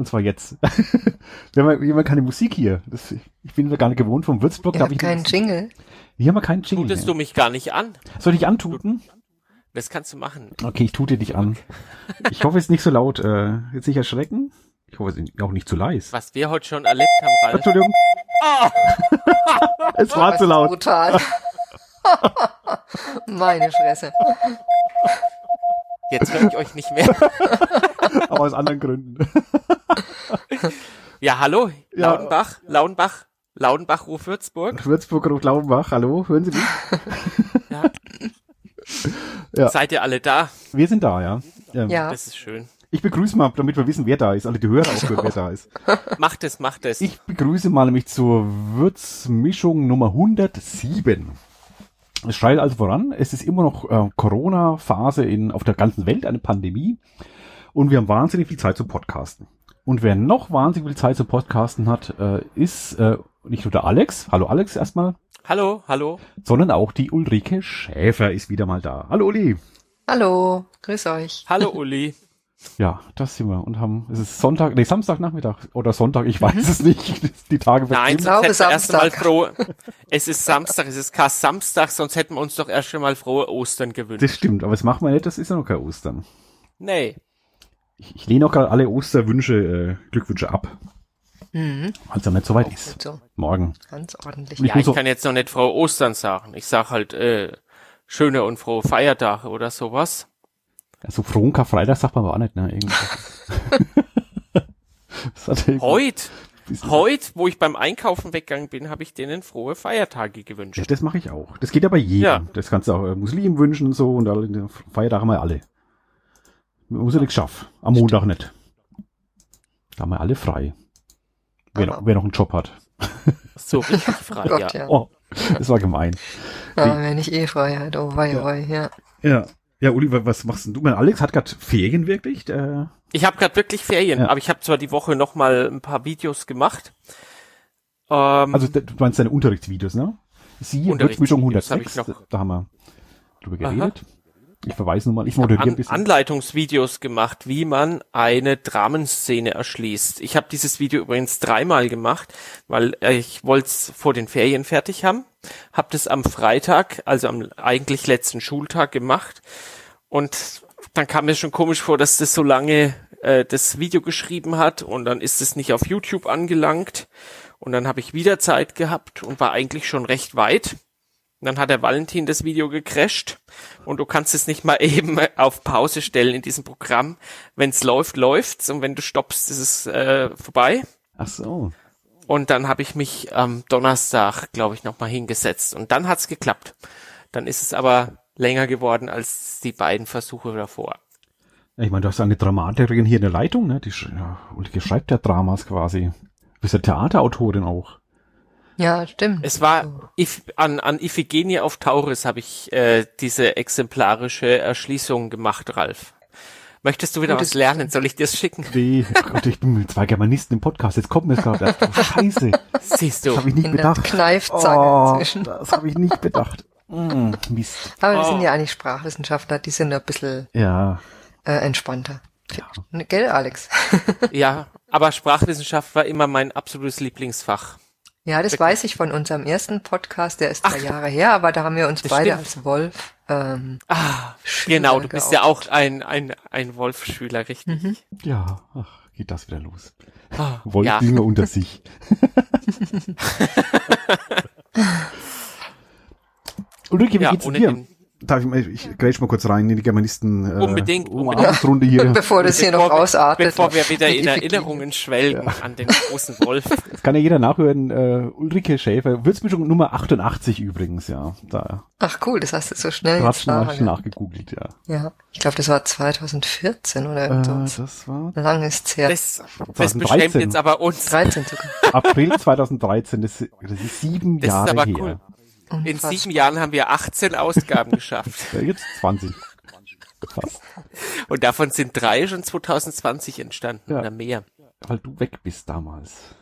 Und zwar jetzt. wir, haben, wir haben keine Musik hier. Das, ich bin gar nicht gewohnt vom Würzburg. Ihr habt keinen Jingle. Hier haben wir keinen Jingle. Tutest du mich gar nicht an? Soll ich antuten? Das kannst du machen. Okay, ich tute dich an. Ich hoffe, es ist nicht so laut. Äh, jetzt nicht erschrecken. Ich hoffe, es ist auch nicht zu leise. Was wir heute schon erlebt haben, Ralf. Entschuldigung. Ah! es war zu laut. Brutal. Meine Fresse. Jetzt höre ich euch nicht mehr. Aber aus anderen Gründen. Ja, hallo, Ja. Laudenbach, Laudenbach, Laudenbach, Ruf Würzburg. Würzburg und Laubenbach, hallo, hören Sie mich? Ja. Ja. Seid ihr alle da? Wir sind da, ja. Ähm, Ja. Das ist schön. Ich begrüße mal, damit wir wissen, wer da ist. Alle die Hörer auch hören, wer da ist. Macht es, macht es. Ich begrüße mal nämlich zur Würzmischung Nummer 107. Es schreit also voran. Es ist immer noch äh, Corona-Phase in auf der ganzen Welt, eine Pandemie. Und wir haben wahnsinnig viel Zeit zum Podcasten. Und wer noch wahnsinnig viel Zeit zum Podcasten hat, äh, ist äh, nicht nur der Alex. Hallo Alex erstmal. Hallo, hallo. Sondern auch die Ulrike Schäfer ist wieder mal da. Hallo Uli. Hallo, grüß euch. Hallo, Uli. Ja, das sind wir und haben, es ist Sonntag, nee, Samstagnachmittag oder Sonntag, ich weiß es nicht. Die Tage Nein, sonst hätten wir erst einmal Samstag. froh. Es ist Samstag, es ist kein Samstag, sonst hätten wir uns doch erst schon mal frohe Ostern gewünscht. Das stimmt, aber das machen wir nicht, das ist ja noch kein Ostern. Nee. Ich, ich lehne auch gerade alle Osterwünsche, äh, Glückwünsche ab, Mhm. weil es ja nicht so weit ist. Gut so, Morgen. ganz ordentlich. Und ich Ja, ich auch, kann jetzt noch nicht frohe Ostern sagen. Ich sag halt, äh, schöne und frohe Feiertage oder sowas. So frohen Karfreitag sagt man aber auch nicht, ne? Irgendwie. hat Heute, heute, wo ich beim Einkaufen weggegangen bin, habe ich denen frohe Feiertage Ja, gewünscht. das mache ich auch. Das geht ja bei jedem. Ja. Das kannst du auch äh, Muslim wünschen und so und alle Feiertage haben wir alle. Man muss ja nichts schaffen. Am Montag nicht. Da haben wir alle frei. Wer, noch, Aber- wer noch einen Job hat. So richtig frei, ja. Gott, ja. Oh, das war gemein. ja. wenn ich eh Freiheit, oh wei, Ja. wei, ja. Ja. Ja, Uli, wa- was machst denn du? Mein Alex hat gerade Ferien wirklich? Äh, Ich habe gerade wirklich Ferien, Ja. aber ich habe zwar die Woche noch mal ein paar Videos gemacht. Ähm, also du meinst deine Unterrichtsvideos, ne? Sie, Unterrichtsvideos hab 106, ich noch. da haben wir drüber Aha. Ich verweise nur mal, ich moderiere ein An bisschen. Anleitungsvideos gemacht, wie man eine Dramenszene erschließt. Ich habe dieses Video übrigens dreimal gemacht, weil äh, ich wollte es vor den Ferien fertig haben. Hab das am Freitag, also am eigentlich letzten Schultag gemacht. Und dann kam mir schon komisch vor, dass das so lange äh, das Video geschrieben hat und dann ist es nicht auf YouTube angelangt. Und dann habe ich wieder Zeit gehabt und war eigentlich schon recht weit. Und dann hat der Valentin das Video gecrasht und du kannst es nicht mal eben auf Pause stellen in diesem Programm. Wenn es läuft, läuft's und wenn du stoppst, ist es äh, vorbei. Ach so. Und dann habe ich mich am Donnerstag, glaube ich, nochmal hingesetzt und dann hat's geklappt. Dann ist es aber länger geworden als die beiden Versuche davor. Ich meine, du hast eine Dramatikerin hier in der Leitung, ne? Die, ja, Ulrike schreibt ja Dramas quasi. Du bist ja Theaterautorin auch. Ja, stimmt. Es war if, an, an Iphigenie auf Tauris habe ich äh, diese exemplarische Erschließung gemacht, Ralf. Möchtest du wieder Gutes- was lernen? Soll ich dir es schicken? Nee, oh Gott, ich bin mit zwei Germanisten im Podcast. Jetzt kommt mir es gerade. erst. Oh, Scheiße. Siehst Das du. habe ich nicht In bedacht. Kneifzange Oh, inzwischen. das habe ich nicht bedacht. Mm, Mist. Aber wir Oh. sind ja eigentlich Sprachwissenschaftler, die sind ein bisschen Ja. äh, entspannter. Ne, Gell, Alex? Ja, aber Sprachwissenschaft war immer mein absolutes Lieblingsfach. Ja, das weiß ich von unserem ersten Podcast, der ist drei Jahre her, aber da haben wir uns Das beide stimmt. als Wolf ähm, Ah, Schüler genau, du bist ja geoutet. auch ein, ein, ein Wolf-Schüler, richtig? Ja. Ach, geht das wieder los. Ah, Wollt ja. Unter sich. Ulrike, wie Ja, geht's ohne dir? den- Darf ich mal, ich grätsch mal kurz rein in die Germanisten. Äh, Unbedingt, Umarmungsrunde hier. bevor das hier noch Bevor wir- ausartet. Bevor wir wieder in. Erinnerungen schwelgen an den großen Wolf. Das kann ja jeder nachhören. Äh, Ulrike Schäfer, Würzmischung Nummer 88 übrigens, ja. Da Ach cool, das hast du so schnell hast jetzt du schon gehabt. nachgegoogelt, ja. Ja, ich glaube, das war 2014 oder Äh, irgend so. das war Lang ist's her. Das, das 2013. bestimmt jetzt aber uns. 13 sogar. April 2013, das, das ist sieben Das ist Jahre aber her. cool. In sieben Jahren haben wir 18 Ausgaben geschafft. Ja, jetzt 20. Fast. Und davon sind drei schon 2020 entstanden Ja. oder mehr. Weil du weg bist damals.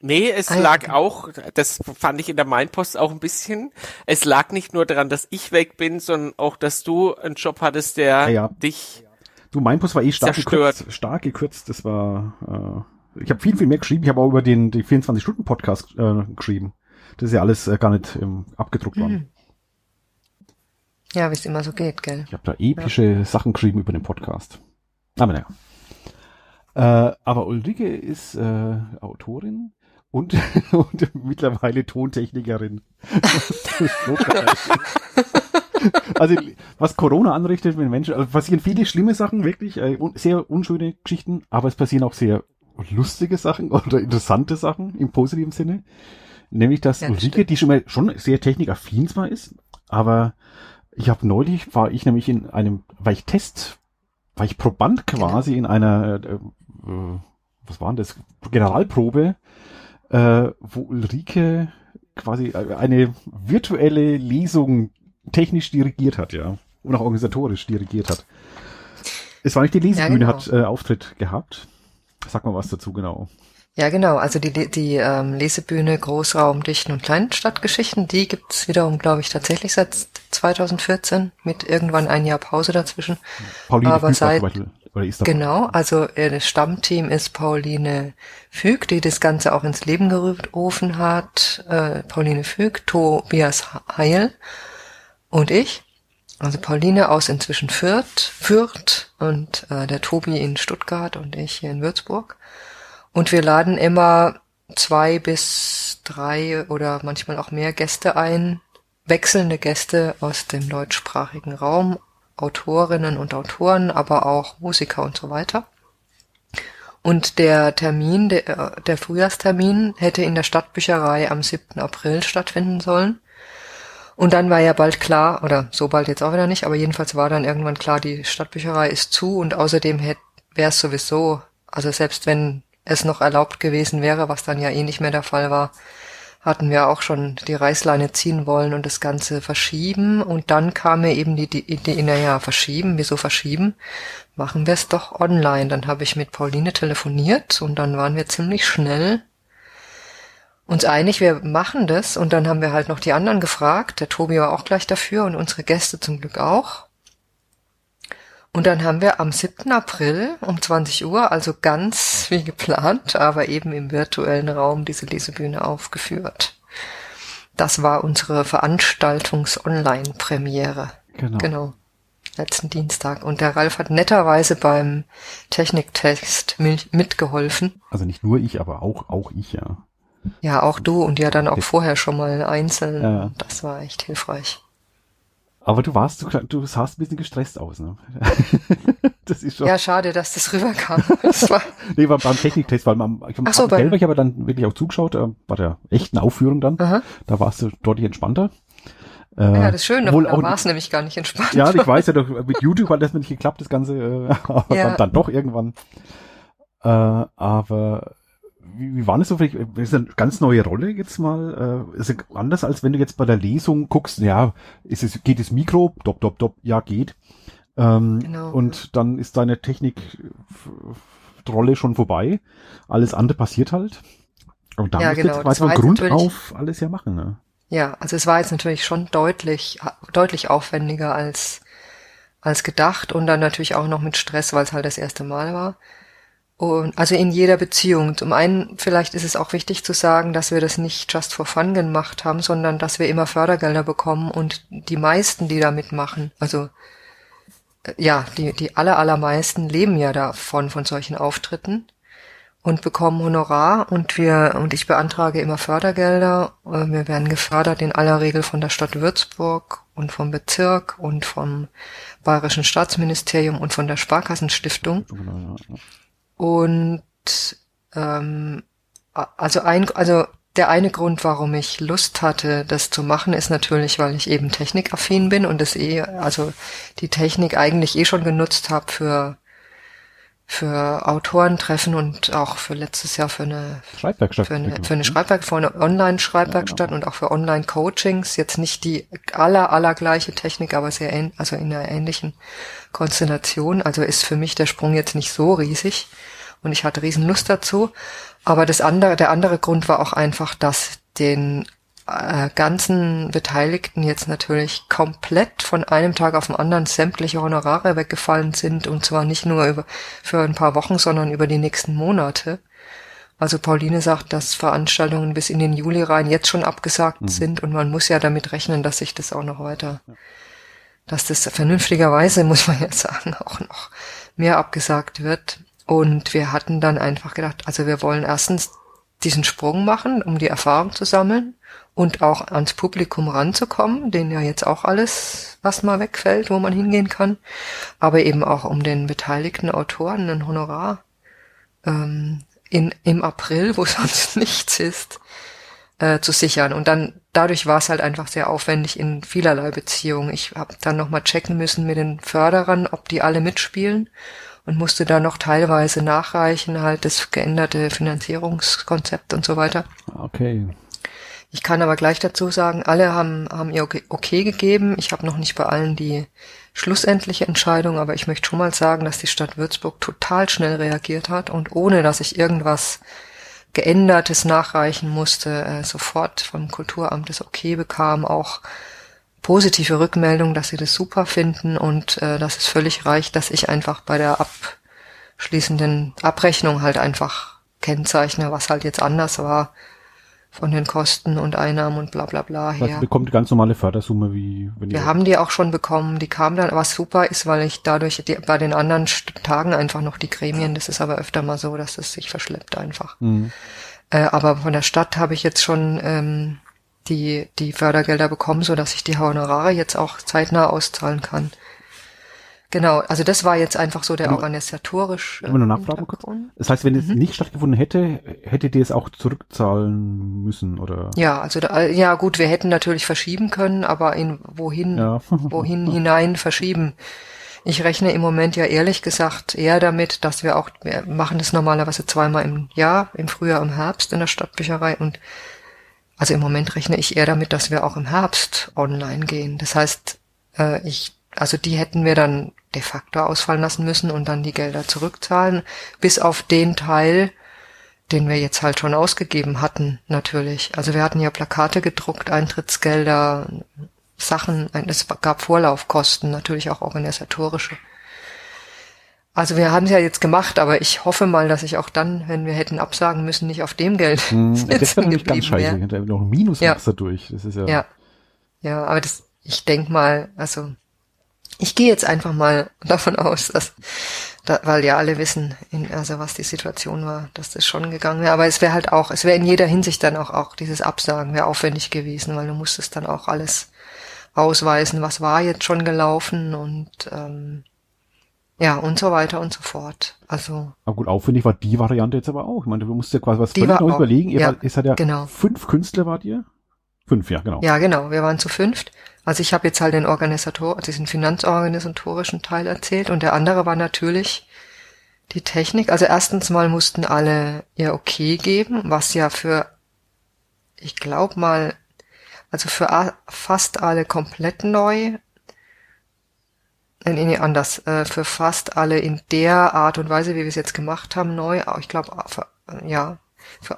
Nee, es Ah, ja. lag auch, das fand ich in der Mainpost auch ein bisschen, es lag nicht nur daran, dass ich weg bin, sondern auch, dass du einen Job hattest, der Ah, ja. dich Du, mein Post war eh stark Zerstört. gekürzt. Stark gekürzt. Das war, äh, ich habe viel, viel mehr geschrieben. Ich habe auch über den, den 24-Stunden-Podcast äh, geschrieben. Das ist ja alles äh, gar nicht ähm, abgedruckt worden. Mhm. Ja, wie es immer so geht, gell? Ich habe da epische Sachen geschrieben über den Podcast. Aber naja. Äh, aber Ulrike ist äh, Autorin und, und mittlerweile Tontechnikerin. Also was Corona anrichtet, wenn Menschen, also passieren viele schlimme Sachen, wirklich äh, un, sehr unschöne Geschichten, aber es passieren auch sehr lustige Sachen oder interessante Sachen im positiven Sinne. Nämlich, dass Ja, Ulrike, stimmt. die schon mal schon sehr technikaffin zwar ist, aber ich habe neulich, war ich nämlich in einem, war ich Test, war ich Proband quasi in einer, äh, äh, was war denn das, Generalprobe, äh, wo Ulrike quasi äh, eine virtuelle Lesung technisch dirigiert hat, ja. Und auch organisatorisch dirigiert hat. Es war nicht die Lesebühne, genau. hat äh, Auftritt gehabt. Sag mal was dazu genau. Ja, genau. Also die, die ähm, Lesebühne Großraum Dichten und Kleinstadtgeschichten, die gibt's wiederum, glaube ich, tatsächlich seit 2014 mit irgendwann ein Jahr Pause dazwischen. Pauline Aber Kübler seit-. Genau, also äh, das Stammteam ist Pauline Füg, die das Ganze auch ins Leben gerufen hat. Äh, Pauline Füg, Tobias Heil und ich. Also Pauline aus inzwischen Fürth, Fürth und äh, der Tobi in Stuttgart und ich hier in Würzburg. Und wir laden immer zwei bis drei oder manchmal auch mehr Gäste ein, wechselnde Gäste aus dem deutschsprachigen Raum, Autorinnen und Autoren, aber auch Musiker und so weiter. Und der Termin, der, der Frühjahrstermin, hätte in der Stadtbücherei am 7. April stattfinden sollen. Und dann war ja bald klar, oder so bald jetzt auch wieder nicht, aber jedenfalls war dann irgendwann klar, die Stadtbücherei ist zu und außerdem wäre es sowieso, also selbst wenn es noch erlaubt gewesen wäre, was dann ja eh nicht mehr der Fall war, hatten wir auch schon die Reißleine ziehen wollen und das Ganze verschieben. Und dann kam mir eben die, Idee, naja, verschieben, wieso verschieben? Machen wir es doch online. Dann habe ich mit Pauline telefoniert und dann waren wir ziemlich schnell uns einig, wir machen das. Und dann haben wir halt noch die anderen gefragt. Der Tobi war auch gleich dafür und unsere Gäste zum Glück auch. Und dann haben wir am 7. April um 20 Uhr, also ganz wie geplant, aber eben im virtuellen Raum diese Lesebühne aufgeführt. Das war unsere Veranstaltungs-Online-Premiere. Genau. Genau. Letzten Dienstag. Und der Ralf hat netterweise beim Techniktest mi- mitgeholfen. Also nicht nur ich, aber auch, auch ich, ja. Ja, auch du und ja dann auch vorher schon mal einzeln. Ja. Das war echt hilfreich. Aber du warst, du, du sahst ein bisschen gestresst aus, ne? das ist schon. Ja, schade, dass das rüberkam. Das war, Nee, war beim Techniktest, weil man, ich Ach so, selber, beim- ich aber dann wirklich auch zugeschaut, äh, bei der echten Aufführung dann. Aha. Da warst du deutlich entspannter. Äh, ja, das ist schön, aber da war es nämlich gar nicht entspannt. Ja, ich weiß ja, doch, mit YouTube hat das nicht geklappt, das Ganze, äh, aber Ja. dann, dann doch irgendwann. Äh, aber wie, wie war das so für dich? Das ist eine ganz neue Rolle jetzt mal. Äh, ist es anders, als wenn du jetzt bei der Lesung guckst, ja, ist es, geht das Mikro? Dop, dop, dop, ja, geht. Ähm, Genau. Und dann ist deine Technik-Rolle schon vorbei. Alles andere passiert halt. Und da Ja, genau, jetzt war jetzt Grund auf alles ja machen. Ne? Ja, also es war jetzt natürlich schon deutlich, deutlich aufwendiger als, als gedacht und dann natürlich auch noch mit Stress, weil es halt das erste Mal war. Und also in jeder Beziehung. Zum einen, vielleicht ist es auch wichtig zu sagen, dass wir das nicht just for fun gemacht haben, sondern dass wir immer Fördergelder bekommen und die meisten, die da mitmachen, also äh, ja, die, die aller, allermeisten leben ja davon, von solchen Auftritten und bekommen Honorar und wir und ich beantrage immer Fördergelder. Äh, Wir werden gefördert in aller Regel von der Stadt Würzburg und vom Bezirk und vom Bayerischen Staatsministerium und von der Sparkassenstiftung. Genau, ja, ja. Und ähm, also ein also der eine Grund, warum ich Lust hatte, das zu machen, ist natürlich, weil ich eben technikaffin bin und das eh, also die Technik eigentlich eh schon genutzt habe für für Autorentreffen und auch für letztes Jahr für eine Schreibwerkstatt. für eine, genau. für eine Schreibwerk, für eine Online-Schreibwerkstatt und auch für Online-Coachings. Jetzt nicht die aller, aller gleiche Technik, aber sehr ähn, also in einer ähnlichen Konstellation. Also ist für mich der Sprung jetzt nicht so riesig und ich hatte riesen Lust dazu. Aber das andere, der andere Grund war auch einfach, dass den äh, ganzen Beteiligten jetzt natürlich komplett von einem Tag auf den anderen sämtliche Honorare weggefallen sind und zwar nicht nur über, für ein paar Wochen, sondern über die nächsten Monate. Also Pauline sagt, dass Veranstaltungen bis in den Juli rein jetzt schon abgesagt mhm. sind und man muss ja damit rechnen, dass sich das auch noch weiter, dass das vernünftigerweise, muss man ja sagen, auch noch mehr abgesagt wird. Und wir hatten dann einfach gedacht, also wir wollen erstens diesen Sprung machen, um die Erfahrung zu sammeln und auch ans Publikum ranzukommen, den ja jetzt auch alles erstmal wegfällt, wo man hingehen kann, aber eben auch um den beteiligten Autoren ein Honorar ähm, in, im April, wo sonst nichts ist, äh, zu sichern. Und dann dadurch war es halt einfach sehr aufwendig in vielerlei Beziehungen. Ich habe dann nochmal checken müssen mit den Förderern, ob die alle mitspielen und musste da noch teilweise nachreichen, halt das geänderte Finanzierungskonzept und so weiter. Okay. Ich kann aber gleich dazu sagen, alle haben, haben ihr okay gegeben. Ich habe noch nicht bei allen die schlussendliche Entscheidung, aber ich möchte schon mal sagen, dass die Stadt Würzburg total schnell reagiert hat und ohne dass ich irgendwas geändertes nachreichen musste, äh, sofort vom Kulturamt das okay bekam, auch positive Rückmeldung, dass sie das super finden und äh, dass es völlig reicht, dass ich einfach bei der abschließenden Abrechnung halt einfach kennzeichne, was halt jetzt anders war von den Kosten und Einnahmen und bla bla bla her. Also bekommt ganz normale Fördersumme wie wenn Wir haben die auch schon bekommen, die kam dann, was super ist, weil ich dadurch die, bei den anderen Tagen einfach noch die Gremien, das ist aber öfter mal so, dass es sich verschleppt einfach. Mhm. Äh, aber von der Stadt habe ich jetzt schon ähm, die, die Fördergelder bekommen, so dass ich die Honorare jetzt auch zeitnah auszahlen kann. Genau, also das war jetzt einfach so der genau. Äh, wir nur nachfragen kurz. Das heißt, wenn es mhm. nicht stattgefunden hätte, hättet ihr es auch zurückzahlen müssen, oder? Ja, also da, ja gut, wir hätten natürlich verschieben können, aber in wohin, ja. wohin hinein verschieben? Ich rechne im Moment ja ehrlich gesagt eher damit, dass wir auch, wir machen das normalerweise zweimal im Jahr, im Frühjahr, im Herbst in der Stadtbücherei und also im Moment rechne ich eher damit, dass wir auch im Herbst online gehen. Das heißt, äh, ich, also die hätten wir dann de facto ausfallen lassen müssen und dann die Gelder zurückzahlen, bis auf den Teil, den wir jetzt halt schon ausgegeben hatten, natürlich. Also wir hatten ja Plakate gedruckt, Eintrittsgelder, Sachen, es gab Vorlaufkosten, natürlich auch organisatorische. Also wir haben es ja jetzt gemacht, aber ich hoffe mal, dass ich auch dann, wenn wir hätten absagen müssen, nicht auf dem Geld hm, Das wäre nämlich ganz scheiße, wäre. noch ein Minus ja. dadurch. Das ist ja, ja. Ja, aber das, ich denk mal, also ich gehe jetzt einfach mal davon aus, dass, da, weil ja alle wissen, in, also was die Situation war, dass das schon gegangen wäre. Aber es wäre halt auch, es wäre in jeder Hinsicht dann auch, auch dieses Absagen wäre aufwendig gewesen, weil du musstest dann auch alles ausweisen, was war jetzt schon gelaufen und ähm, ja, und so weiter und so fort. Also. Aber gut, aufwendig war die Variante jetzt aber auch. Ich meine, du musst ja quasi was völlig neu überlegen. Ihr ja, war, es hat ja genau. fünf Künstler wart ihr? Fünf, ja, genau. Ja, genau. Wir waren zu fünft. Also ich habe jetzt halt den Organisator, also diesen finanzorganisatorischen Teil erzählt und der andere war natürlich die Technik. Also erstens mal mussten alle ihr Okay geben, was ja für, ich glaube mal, also für fast alle komplett neu nee, nee, anders, äh, für fast alle in der Art und Weise, wie wir es jetzt gemacht haben, neu. Ich glaube, ja,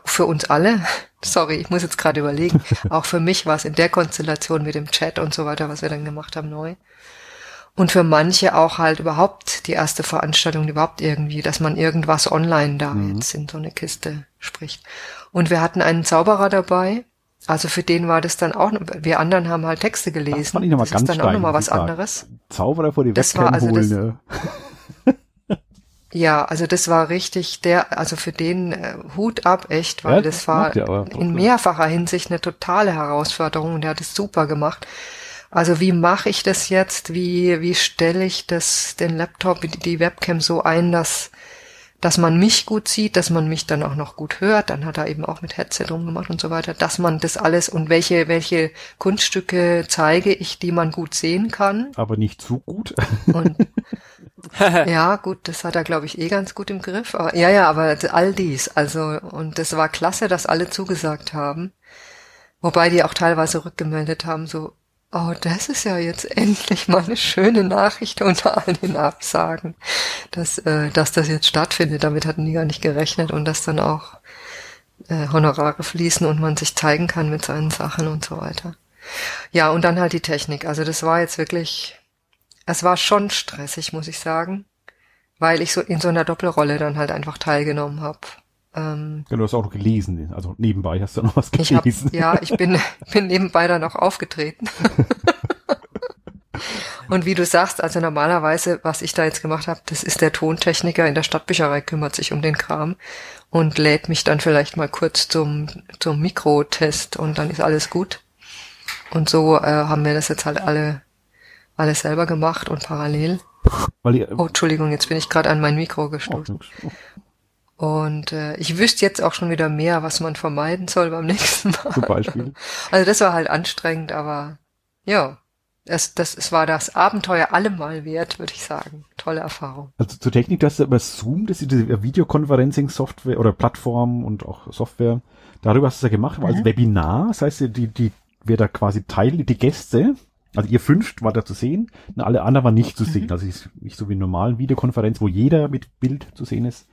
für, uns alle. Sorry, ich muss jetzt gerade überlegen. Auch für mich war es in der Konstellation mit dem Chat und so weiter, was wir dann gemacht haben, neu. Und für manche auch halt überhaupt die erste Veranstaltung überhaupt irgendwie, dass man irgendwas online da mhm. jetzt in so eine Kiste spricht. Und wir hatten einen Zauberer dabei, also für den war das dann auch, wir anderen haben halt Texte gelesen. Das, fand ich noch mal das ganz ist dann auch nochmal was anderes. Zauberer vor die Webcam also holen, ne? Ja, also das war richtig der, also für den äh, Hut ab, echt, weil ja, das, das war in mehrfacher Hinsicht eine totale Herausforderung und er hat es super gemacht. Also wie mache ich das jetzt? Wie, wie stelle ich das, den Laptop, die Webcam so ein, dass dass man mich gut sieht, dass man mich dann auch noch gut hört, dann hat er eben auch mit Headset rumgemacht und so weiter, dass man das alles und welche, welche Kunststücke zeige ich, die man gut sehen kann. Aber nicht zu gut. Und, ja, gut, das hat er, glaube ich, eh ganz gut im Griff. Aber, ja, ja, aber all dies, also, und das war klasse, dass alle zugesagt haben. Wobei die auch teilweise rückgemeldet haben, so, Oh, das ist ja jetzt endlich mal eine schöne Nachricht unter all den Absagen, dass, äh, dass das jetzt stattfindet. Damit hatten die gar nicht gerechnet und dass dann auch äh, Honorare fließen und man sich zeigen kann mit seinen Sachen und so weiter. Ja, und dann halt die Technik. Also das war jetzt wirklich, es war schon stressig, muss ich sagen, weil ich so in so einer Doppelrolle dann halt einfach teilgenommen habe. Ähm, ja, du hast auch noch gelesen, also nebenbei hast du noch was gelesen. Ich hab, ja, ich bin, bin nebenbei dann auch aufgetreten. Und wie du sagst, also normalerweise, was ich da jetzt gemacht habe, das ist der Tontechniker in der Stadtbücherei, kümmert sich um den Kram und lädt mich dann vielleicht mal kurz zum, zum Mikrotest und dann ist alles gut. Und so äh, haben wir das jetzt halt alle, alles selber gemacht und parallel. Ihr, oh, Entschuldigung, jetzt bin ich gerade an mein Mikro gestoßen. Oh, und äh, ich wüsste jetzt auch schon wieder mehr, was man vermeiden soll beim nächsten Mal. Zum Beispiel. Also das war halt anstrengend, aber ja, das, das, es war das Abenteuer allemal wert, würde ich sagen. Tolle Erfahrung. Also zur Technik, das ist über Zoom, das ist diese Videoconferencing-Software oder Plattform und auch Software. Darüber hast du es ja gemacht, mhm. als Webinar. Das heißt, die, die, wer da quasi Teil, die Gäste, also ihr fünft war da zu sehen, und alle anderen waren nicht zu sehen. Mhm. Also ist nicht so wie eine normalen Videokonferenz, wo jeder mit Bild zu sehen ist,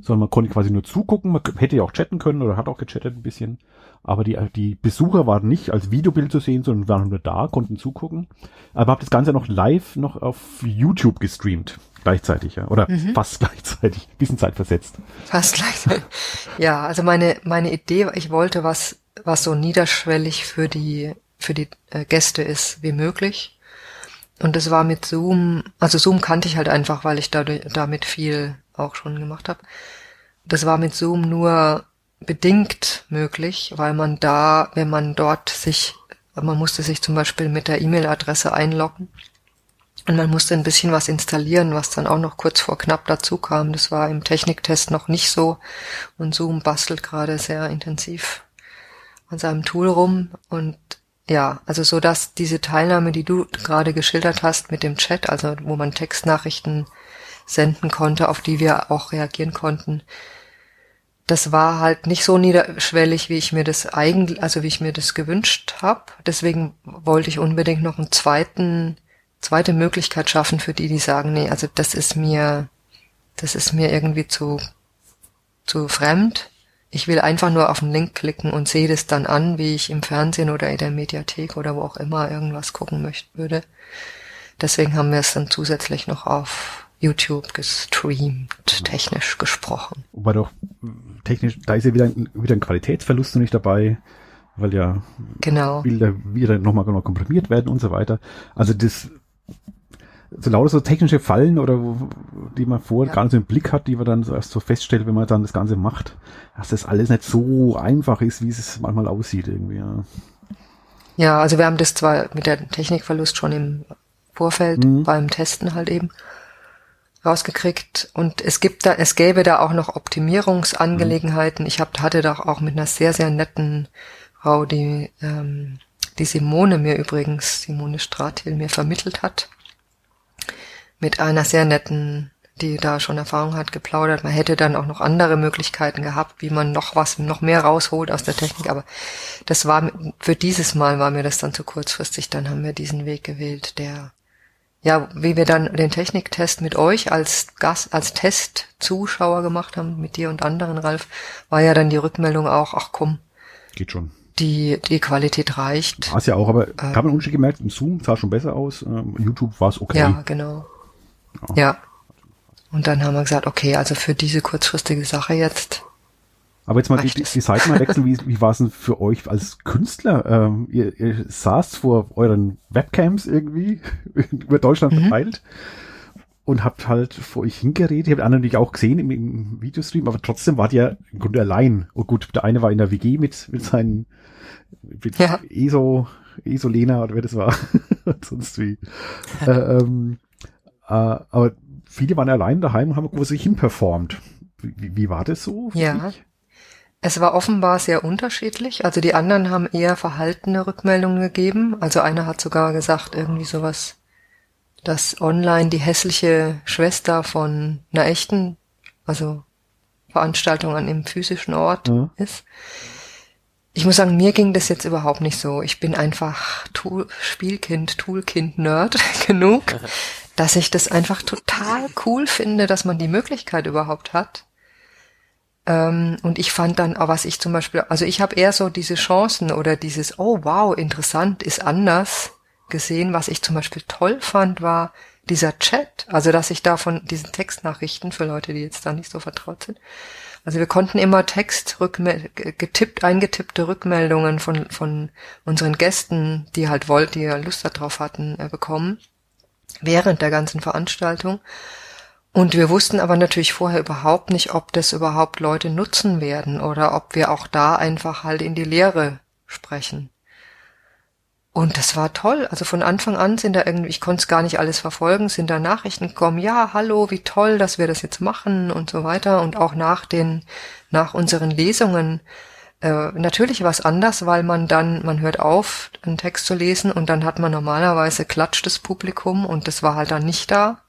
sondern man konnte quasi nur zugucken. Man hätte ja auch chatten können oder hat auch gechattet ein bisschen. Aber die, die Besucher waren nicht als Videobild zu sehen, sondern waren nur da, konnten zugucken. Aber habe das Ganze noch live noch auf YouTube gestreamt. Gleichzeitig, ja. Oder mhm. fast gleichzeitig. Bisschen Zeit versetzt. Fast gleichzeitig. Ja, also meine, meine Idee, ich wollte was, was so niederschwellig für die, für die äh, Gäste ist wie möglich. Und das war mit Zoom, also Zoom kannte ich halt einfach, weil ich dadurch, damit viel auch schon gemacht habe. Das war mit Zoom nur bedingt möglich, weil man da, wenn man dort sich, man musste sich zum Beispiel mit der E-Mail-Adresse einloggen und man musste ein bisschen was installieren, was dann auch noch kurz vor knapp dazu kam. Das war im Techniktest noch nicht so und Zoom bastelt gerade sehr intensiv an seinem Tool rum und ja, also so dass diese Teilnahme, die du gerade geschildert hast mit dem Chat, also wo man Textnachrichten senden konnte, auf die wir auch reagieren konnten, das war halt nicht so niederschwellig, wie ich mir das eigentlich, also wie ich mir das gewünscht habe. Deswegen wollte ich unbedingt noch einen zweiten, zweite Möglichkeit schaffen für die, die sagen, nee, also das ist mir, das ist mir irgendwie zu, zu fremd. Ich will einfach nur auf den Link klicken und sehe das dann an, wie ich im Fernsehen oder in der Mediathek oder wo auch immer irgendwas gucken möchte würde. Deswegen haben wir es dann zusätzlich noch auf YouTube gestreamt, technisch gesprochen. Wobei doch technisch, da ist ja wieder ein, wieder ein Qualitätsverlust noch nicht dabei, weil ja genau. Bilder wieder nochmal genau komprimiert werden und so weiter. Also das so lauter so technische Fallen oder wo, die man vorher ja. gar nicht so im Blick hat, die man dann so erst so feststellt, wenn man dann das Ganze macht, dass das alles nicht so einfach ist, wie es manchmal aussieht irgendwie. Ja, ja also wir haben das zwar mit der Technikverlust schon im Vorfeld mhm. beim Testen halt eben rausgekriegt. Und es gibt da, es gäbe da auch noch Optimierungsangelegenheiten. Ich hab, hatte da auch mit einer sehr, sehr netten Frau, die, ähm, die Simone mir übrigens, Simone Stratil mir vermittelt hat, mit einer sehr netten, die da schon Erfahrung hat, geplaudert. Man hätte dann auch noch andere Möglichkeiten gehabt, wie man noch was, noch mehr rausholt aus der Technik, aber das war, für dieses Mal war mir das dann zu kurzfristig, dann haben wir diesen Weg gewählt, der ja, wie wir dann den Techniktest mit euch als Gast, als Testzuschauer gemacht haben, mit dir und anderen, Ralf, war ja dann die Rückmeldung auch, ach komm. Geht schon. Die, die Qualität reicht. War es ja auch, aber äh, hat man Unterschied gemerkt, im Zoom sah schon besser aus, ähm, YouTube war es okay. Ja, genau. Ja. ja. Und dann haben wir gesagt, okay, also für diese kurzfristige Sache jetzt aber jetzt mal die, die, Seite mal wechseln, wie, wie war es denn für euch als Künstler? Ähm, ihr, ihr saßt vor euren Webcams irgendwie über Deutschland mhm. verteilt und habt halt vor euch hingeredet. Ihr habt andere natürlich auch gesehen im, im Videostream, aber trotzdem wart ihr im Grunde allein. Oh gut, der eine war in der WG mit, mit seinen mit ja. ESO, ESO Lena oder wer das war. Sonst wie. äh, ähm, äh, aber viele waren allein daheim und haben sich hin performt. Wie, wie war das so? Ja. Dich? Es war offenbar sehr unterschiedlich. Also die anderen haben eher verhaltene Rückmeldungen gegeben. Also einer hat sogar gesagt, irgendwie sowas, dass online die hässliche Schwester von einer echten, also Veranstaltung an einem physischen Ort mhm. ist. Ich muss sagen, mir ging das jetzt überhaupt nicht so. Ich bin einfach Tool, Spielkind, Toolkind, Nerd genug, dass ich das einfach total cool finde, dass man die Möglichkeit überhaupt hat und ich fand dann, was ich zum Beispiel, also ich habe eher so diese Chancen oder dieses, oh wow, interessant, ist anders gesehen. Was ich zum Beispiel toll fand, war dieser Chat. Also dass ich da von diesen Textnachrichten für Leute, die jetzt da nicht so vertraut sind. Also wir konnten immer Text getippt, eingetippte Rückmeldungen von, von unseren Gästen, die halt wollten, die ja Lust darauf hatten, äh, bekommen. Während der ganzen Veranstaltung. Und wir wussten aber natürlich vorher überhaupt nicht, ob das überhaupt Leute nutzen werden oder ob wir auch da einfach halt in die Lehre sprechen. Und das war toll. Also von Anfang an sind da irgendwie, ich konnte es gar nicht alles verfolgen, sind da Nachrichten gekommen, ja, hallo, wie toll, dass wir das jetzt machen und so weiter. Und auch nach den, nach unseren Lesungen, äh, natürlich was anders, weil man dann, man hört auf, einen Text zu lesen und dann hat man normalerweise klatscht das Publikum und das war halt dann nicht da.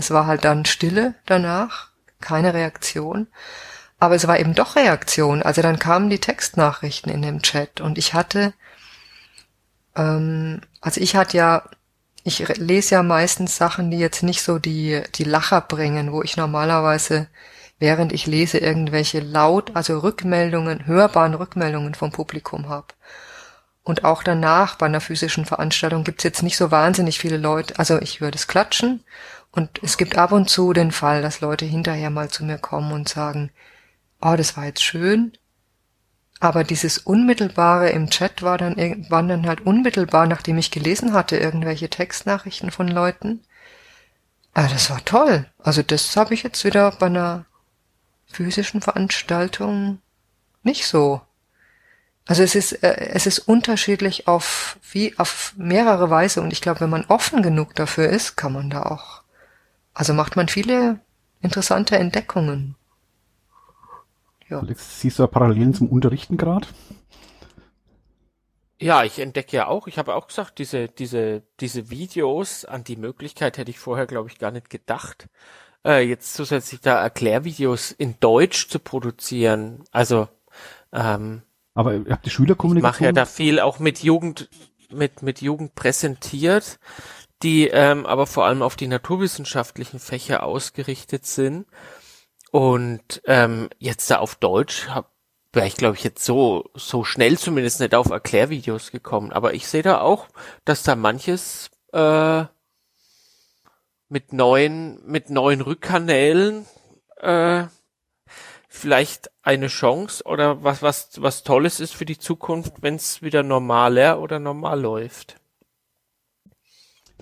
Es war halt dann Stille danach, keine Reaktion. Aber es war eben doch Reaktion. Also dann kamen die Textnachrichten in dem Chat und ich hatte, ähm, also ich hatte ja, ich lese ja meistens Sachen, die jetzt nicht so die, die Lacher bringen, wo ich normalerweise, während ich lese, irgendwelche laut, also Rückmeldungen, hörbaren Rückmeldungen vom Publikum habe. Und auch danach bei einer physischen Veranstaltung gibt's jetzt nicht so wahnsinnig viele Leute. Also ich höre das Klatschen und es gibt ab und zu den Fall, dass Leute hinterher mal zu mir kommen und sagen, oh, das war jetzt schön. Aber dieses Unmittelbare im Chat war dann, waren dann halt unmittelbar, nachdem ich gelesen hatte, irgendwelche Textnachrichten von Leuten. Ah, das war toll. Also das habe ich jetzt wieder bei einer physischen Veranstaltung nicht so. Also es ist, äh, es ist unterschiedlich auf, wie, auf mehrere Weise und ich glaube, wenn man offen genug dafür ist, kann man da auch also macht man viele interessante Entdeckungen. Ja. Alex, siehst du Parallelen zum Unterrichten gerade? Ja, ich entdecke ja auch, ich habe auch gesagt, diese, diese, diese Videos, an die Möglichkeit hätte ich vorher, glaube ich, gar nicht gedacht, äh, jetzt zusätzlich da Erklärvideos in Deutsch zu produzieren. Also, ähm, aber ihr habt die Schülerkommunikation? Ich mache ja da viel auch mit Jugend, mit, mit Jugend präsentiert die ähm, aber vor allem auf die naturwissenschaftlichen Fächer ausgerichtet sind. Und ähm, jetzt da auf Deutsch wäre ich, glaube ich, jetzt so, so schnell zumindest nicht auf Erklärvideos gekommen. Aber ich sehe da auch, dass da manches äh, mit neuen, mit neuen Rückkanälen äh, vielleicht eine Chance oder was, was, was Tolles ist für die Zukunft, wenn es wieder normaler oder normal läuft.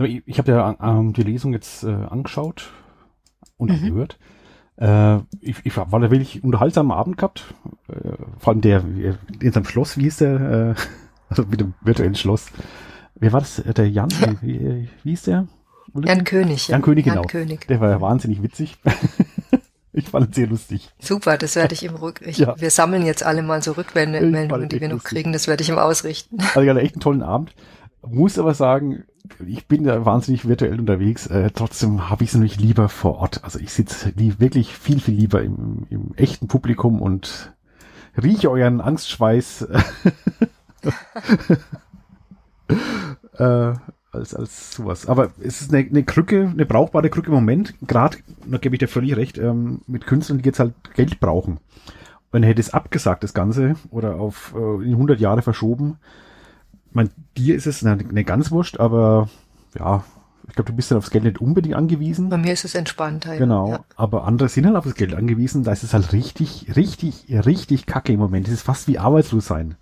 Ich, ich habe ja ähm, die Lesung jetzt äh, angeschaut und mhm. gehört. Äh, ich, ich war da wirklich unterhaltsamen Abend gehabt. Äh, vor allem der in seinem Schloss, wie hieß der? Äh, also mit dem virtuellen Schloss. Wer war das? Äh, der Jan? Wie, wie hieß der? Jan König. Jan König, genau. Jan König. Der war ja wahnsinnig witzig. ich fand es sehr lustig. Super, das werde ich im Rück. Ich, ja. Wir sammeln jetzt alle mal so Rückmeldungen, die wir noch lustig. kriegen. Das werde ich ihm ausrichten. Also ich hatte echt einen tollen Abend. Muss aber sagen, ich bin da wahnsinnig virtuell unterwegs. Äh, trotzdem habe ich es nämlich lieber vor Ort. Also ich sitze wirklich viel, viel lieber im, im echten Publikum und rieche euren Angstschweiß äh, als, als sowas. Aber es ist eine, eine Krücke, eine brauchbare Krücke im Moment. Gerade, da gebe ich dir völlig recht, ähm, mit Künstlern, die jetzt halt Geld brauchen. Er hätte es abgesagt, das Ganze, oder auf äh, in 100 Jahre verschoben, mein, dir ist es eine, ganz wurscht, aber ja, ich glaube, du bist dann aufs Geld nicht unbedingt angewiesen. Bei mir ist es entspannter. Genau. Ja. Aber andere sind halt auf das Geld angewiesen. Da ist es halt richtig, richtig, richtig kacke im Moment. Es ist fast wie arbeitslos sein.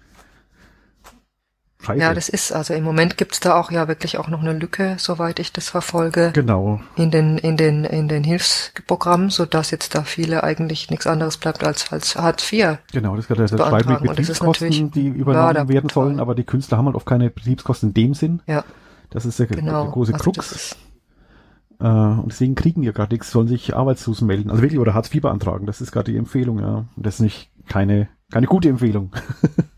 Scheiße. Ja, das ist, also im Moment gibt's da auch ja wirklich auch noch eine Lücke, soweit ich das verfolge. Genau. In den, in den, in den Hilfsprogrammen, so dass jetzt da viele eigentlich nichts anderes bleibt als, als Hartz IV. Genau, das ist gerade das Freiwillige Betriebskosten, die übernommen werden sollen, aber die Künstler haben halt oft keine Betriebskosten in dem Sinn. Ja. Das ist der, genau. der große also Krux. Äh, und deswegen kriegen die ja gerade nichts, sollen sich arbeitslos melden. Also wirklich, oder Hartz IV beantragen. Das ist gerade die Empfehlung, ja. Und das ist nicht keine, keine gute Empfehlung.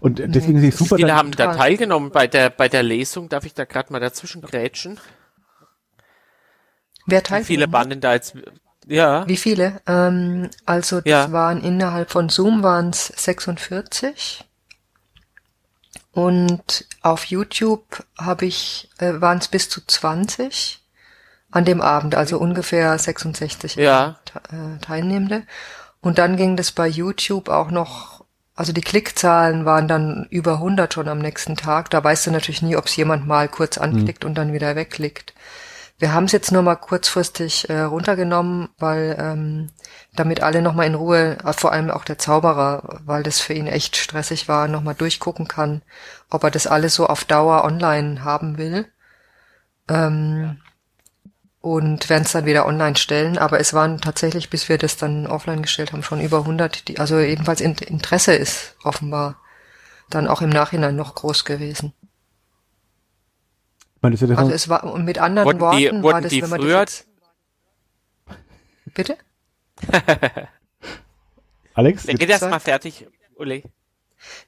Und deswegen ist es super. Wie viele haben da teilgenommen bei der, bei der Lesung? Darf ich da gerade mal dazwischen grätschen? Wer teilgenommen? Wie viele Banden da jetzt, ja. Wie viele? Ähm, also das ja. waren innerhalb von Zoom waren es 46. Und auf YouTube habe ich, äh, waren es bis zu 20 an dem Abend, also ungefähr 66 ja. Teilnehmende. Und dann ging das bei YouTube auch noch, also die Klickzahlen waren dann über 100 schon am nächsten Tag. Da weißt du natürlich nie, ob es jemand mal kurz anklickt und dann wieder wegklickt. Wir haben es jetzt nur mal kurzfristig äh, runtergenommen, weil ähm, damit alle nochmal in Ruhe, äh, vor allem auch der Zauberer, weil das für ihn echt stressig war, nochmal durchgucken kann, ob er das alles so auf Dauer online haben will. Ähm, und werden es dann wieder online stellen. Aber es waren tatsächlich, bis wir das dann offline gestellt haben, schon über 100. Die, also jedenfalls Interesse ist offenbar dann auch im Nachhinein noch groß gewesen. Ich meine, das ist ja Also es war und mit anderen Wurden Worten die- war das, die wenn man früher- das jetzt, Bitte? Alex, Red jetzt, erst mal fertig, Uli.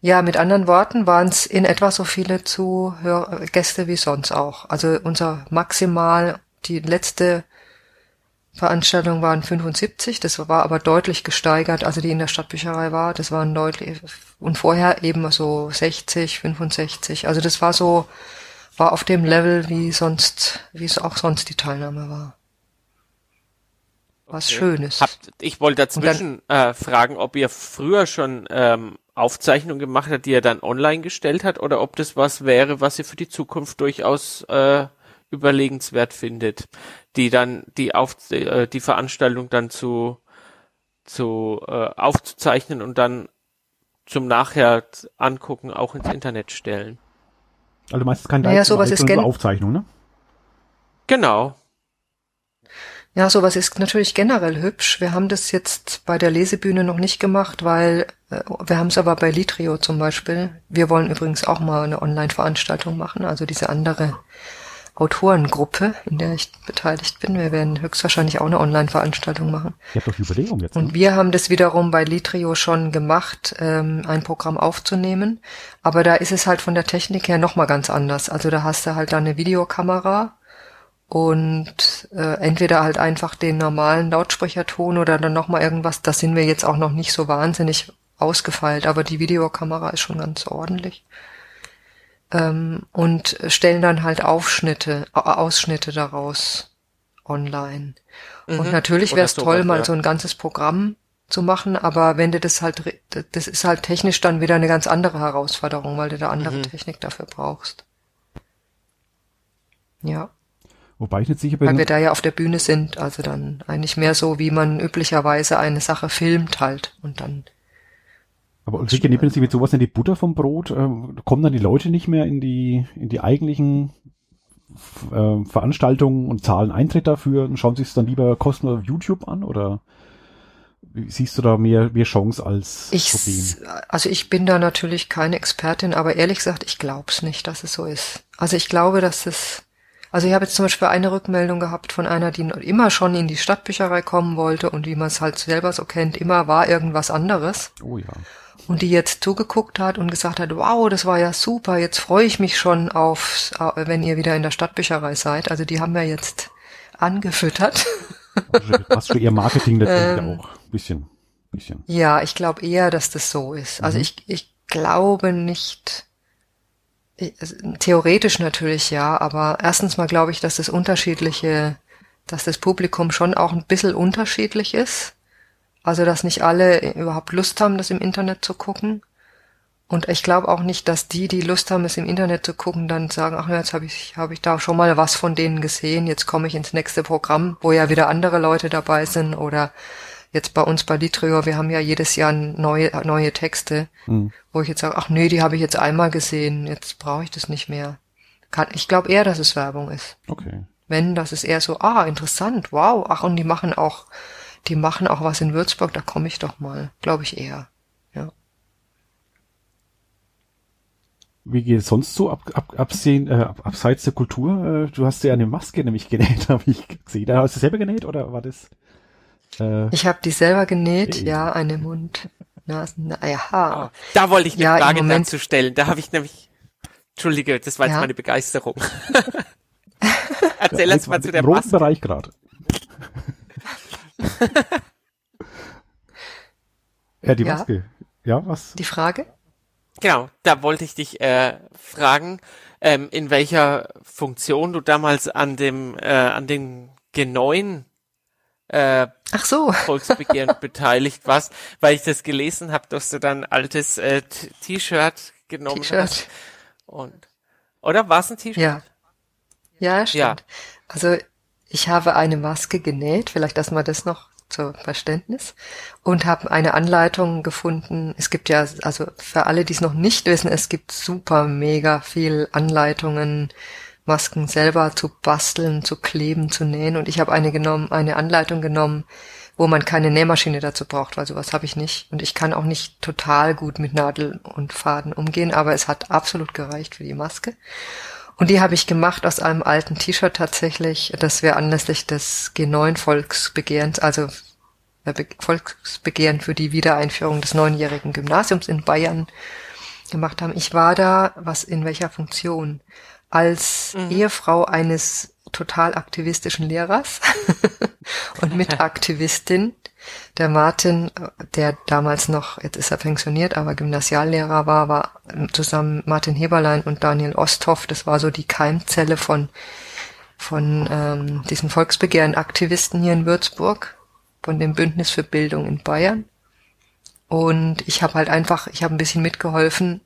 Ja, mit anderen Worten waren es in etwa so viele Zuhör Gäste wie sonst auch. Also unser maximal, die letzte Veranstaltung waren 75, das war aber deutlich gesteigert, also die in der Stadtbücherei war, das waren deutlich, und vorher eben so 60, 65, also das war so, war auf dem Level, wie sonst, wie es auch sonst die Teilnahme war. Was Okay. Schönes. Habt, ich wollte dazwischen äh, fragen, ob ihr früher schon ähm, Aufzeichnungen gemacht habt, die ihr dann online gestellt habt, oder ob das was wäre, was ihr für die Zukunft durchaus äh, überlegenswert findet, die dann die auf äh, die Veranstaltung dann zu zu äh, aufzuzeichnen und dann zum Nachher angucken auch ins Internet stellen. also meistens kein Naja, sowas ist sondern gen- nur Aufzeichnung, ne? Genau. Ja, sowas ist natürlich generell hübsch. Wir haben das jetzt bei der Lesebühne noch nicht gemacht, weil äh, wir haben es aber bei Litrio zum Beispiel. Wir wollen übrigens auch mal eine Online-Veranstaltung machen, also diese andere Autorengruppe, in der ich beteiligt bin. Wir werden höchstwahrscheinlich auch eine Online-Veranstaltung machen. Ihr habt doch Jubiläum jetzt, Und ne? wir haben das wiederum bei Litrio schon gemacht, ähm, ein Programm aufzunehmen. Aber da ist es halt von der Technik her nochmal ganz anders. Also da hast du halt dann eine Videokamera und äh, entweder halt einfach den normalen Lautsprecherton oder dann nochmal irgendwas. Da sind wir jetzt auch noch nicht so wahnsinnig ausgefeilt, aber die Videokamera ist schon ganz ordentlich. Ähm, und stellen dann halt Aufschnitte, Au- Ausschnitte daraus online. Und Mhm. natürlich Oder wäre es sowas, toll, mal ja. so ein ganzes Programm zu machen, aber wenn du das halt, das ist halt technisch dann wieder eine ganz andere Herausforderung, weil du da andere Mhm. Technik dafür brauchst. Ja, Wobei ich nicht sicher weil bin, wir da ja auf der Bühne sind, also dann eigentlich mehr so, wie man üblicherweise eine Sache filmt halt und dann, aber Ulrike, nimmt sich mit sowas in die Butter vom Brot? Ähm, kommen dann die Leute nicht mehr in die, in die eigentlichen äh, Veranstaltungen und zahlen Eintritt dafür und schauen sich es dann lieber kostenlos auf YouTube an oder siehst du da mehr, mehr Chance als ich, Problem? also ich bin da natürlich keine Expertin, aber ehrlich gesagt, ich glaub's nicht, dass es so ist. Also ich glaube, dass es, also ich habe jetzt zum Beispiel eine Rückmeldung gehabt von einer, die immer schon in die Stadtbücherei kommen wollte und wie man es halt selber so kennt, immer war irgendwas anderes Oh ja. Und die jetzt zugeguckt hat und gesagt hat, wow, das war ja super, jetzt freue ich mich schon auf, wenn ihr wieder in der Stadtbücherei seid. Also die haben wir jetzt angefüttert. Also Passt schon eher Marketing letztendlich Ähm. auch. Bisschen. Bisschen. Ja, ich glaube eher, dass das so ist. Also Mhm. ich, ich glaube nicht, ich, also theoretisch natürlich ja, aber erstens mal glaube ich, dass das unterschiedliche, dass das Publikum schon auch ein bisschen unterschiedlich ist. Also dass nicht alle überhaupt Lust haben, das im Internet zu gucken. Und ich glaube auch nicht, dass die, die Lust haben, es im Internet zu gucken, dann sagen, ach jetzt habe ich, habe ich da schon mal was von denen gesehen, jetzt komme ich ins nächste Programm, wo ja wieder andere Leute dabei sind oder jetzt bei uns bei Litrio, wir haben ja jedes Jahr neue, neue Texte, Mhm. wo ich jetzt sage, ach nee, die habe ich jetzt einmal gesehen, jetzt brauche ich das nicht mehr. Kann, ich glaube eher, dass es Werbung ist. Okay. Wenn, das ist eher so, ah, interessant, wow, ach, und die machen auch, die machen auch was in Würzburg, da komme ich doch mal. Glaube ich eher. Ja. Wie geht es sonst so, ab, ab, absehen, äh, ab, abseits der Kultur? Äh, du hast ja eine Maske nämlich genäht, habe ich gesehen. Da hast du selber genäht oder war das? Äh, Ich habe die selber genäht, Hey. ja, eine Mund, Nasen, na, ja. Oh, da wollte ich eine Ja, Frage Moment- dazu stellen. Da habe ich nämlich, Entschuldige, das war jetzt Ja. meine Begeisterung. Erzähl jetzt erst mal zu im der Maske. Bereich gerade. ja, die Ja. Maske. Ja, was? Die Frage? Genau, da wollte ich dich äh, fragen, ähm, in welcher Funktion du damals an dem, äh, an den G9 äh, Ach so. Volksbegehren beteiligt warst, weil ich das gelesen habe, dass du dann ein altes äh, T-Shirt genommen T-Shirt. hast. Und oder war es ein T-Shirt? Ja. Ja, stimmt. Ja. Also ich habe eine Maske genäht, vielleicht dass man das noch zur Verständnis, und habe eine Anleitung gefunden. Es gibt ja, also für alle, die es noch nicht wissen, es gibt super mega viel Anleitungen, Masken selber zu basteln, zu kleben, zu nähen. Und ich habe eine genommen, eine Anleitung genommen, wo man keine Nähmaschine dazu braucht, weil sowas habe ich nicht. Und ich kann auch nicht total gut mit Nadel und Faden umgehen, aber es hat absolut gereicht für die Maske. Und die habe ich gemacht aus einem alten T-Shirt tatsächlich, das wir anlässlich des G9-Volksbegehrens, also Be- Volksbegehren für die Wiedereinführung des neunjährigen Gymnasiums in Bayern gemacht haben. Ich war da, was in welcher Funktion? Als Ehefrau eines total aktivistischen Lehrers und Mitaktivistin. Der Martin, der damals noch, jetzt ist er pensioniert, aber Gymnasiallehrer war, war zusammen Martin Heberlein und Daniel Osthoff, das war so die Keimzelle von, von ähm, diesen Volksbegehren-Aktivisten hier in Würzburg, von dem Bündnis für Bildung in Bayern. Und ich habe halt einfach, ich habe ein bisschen mitgeholfen,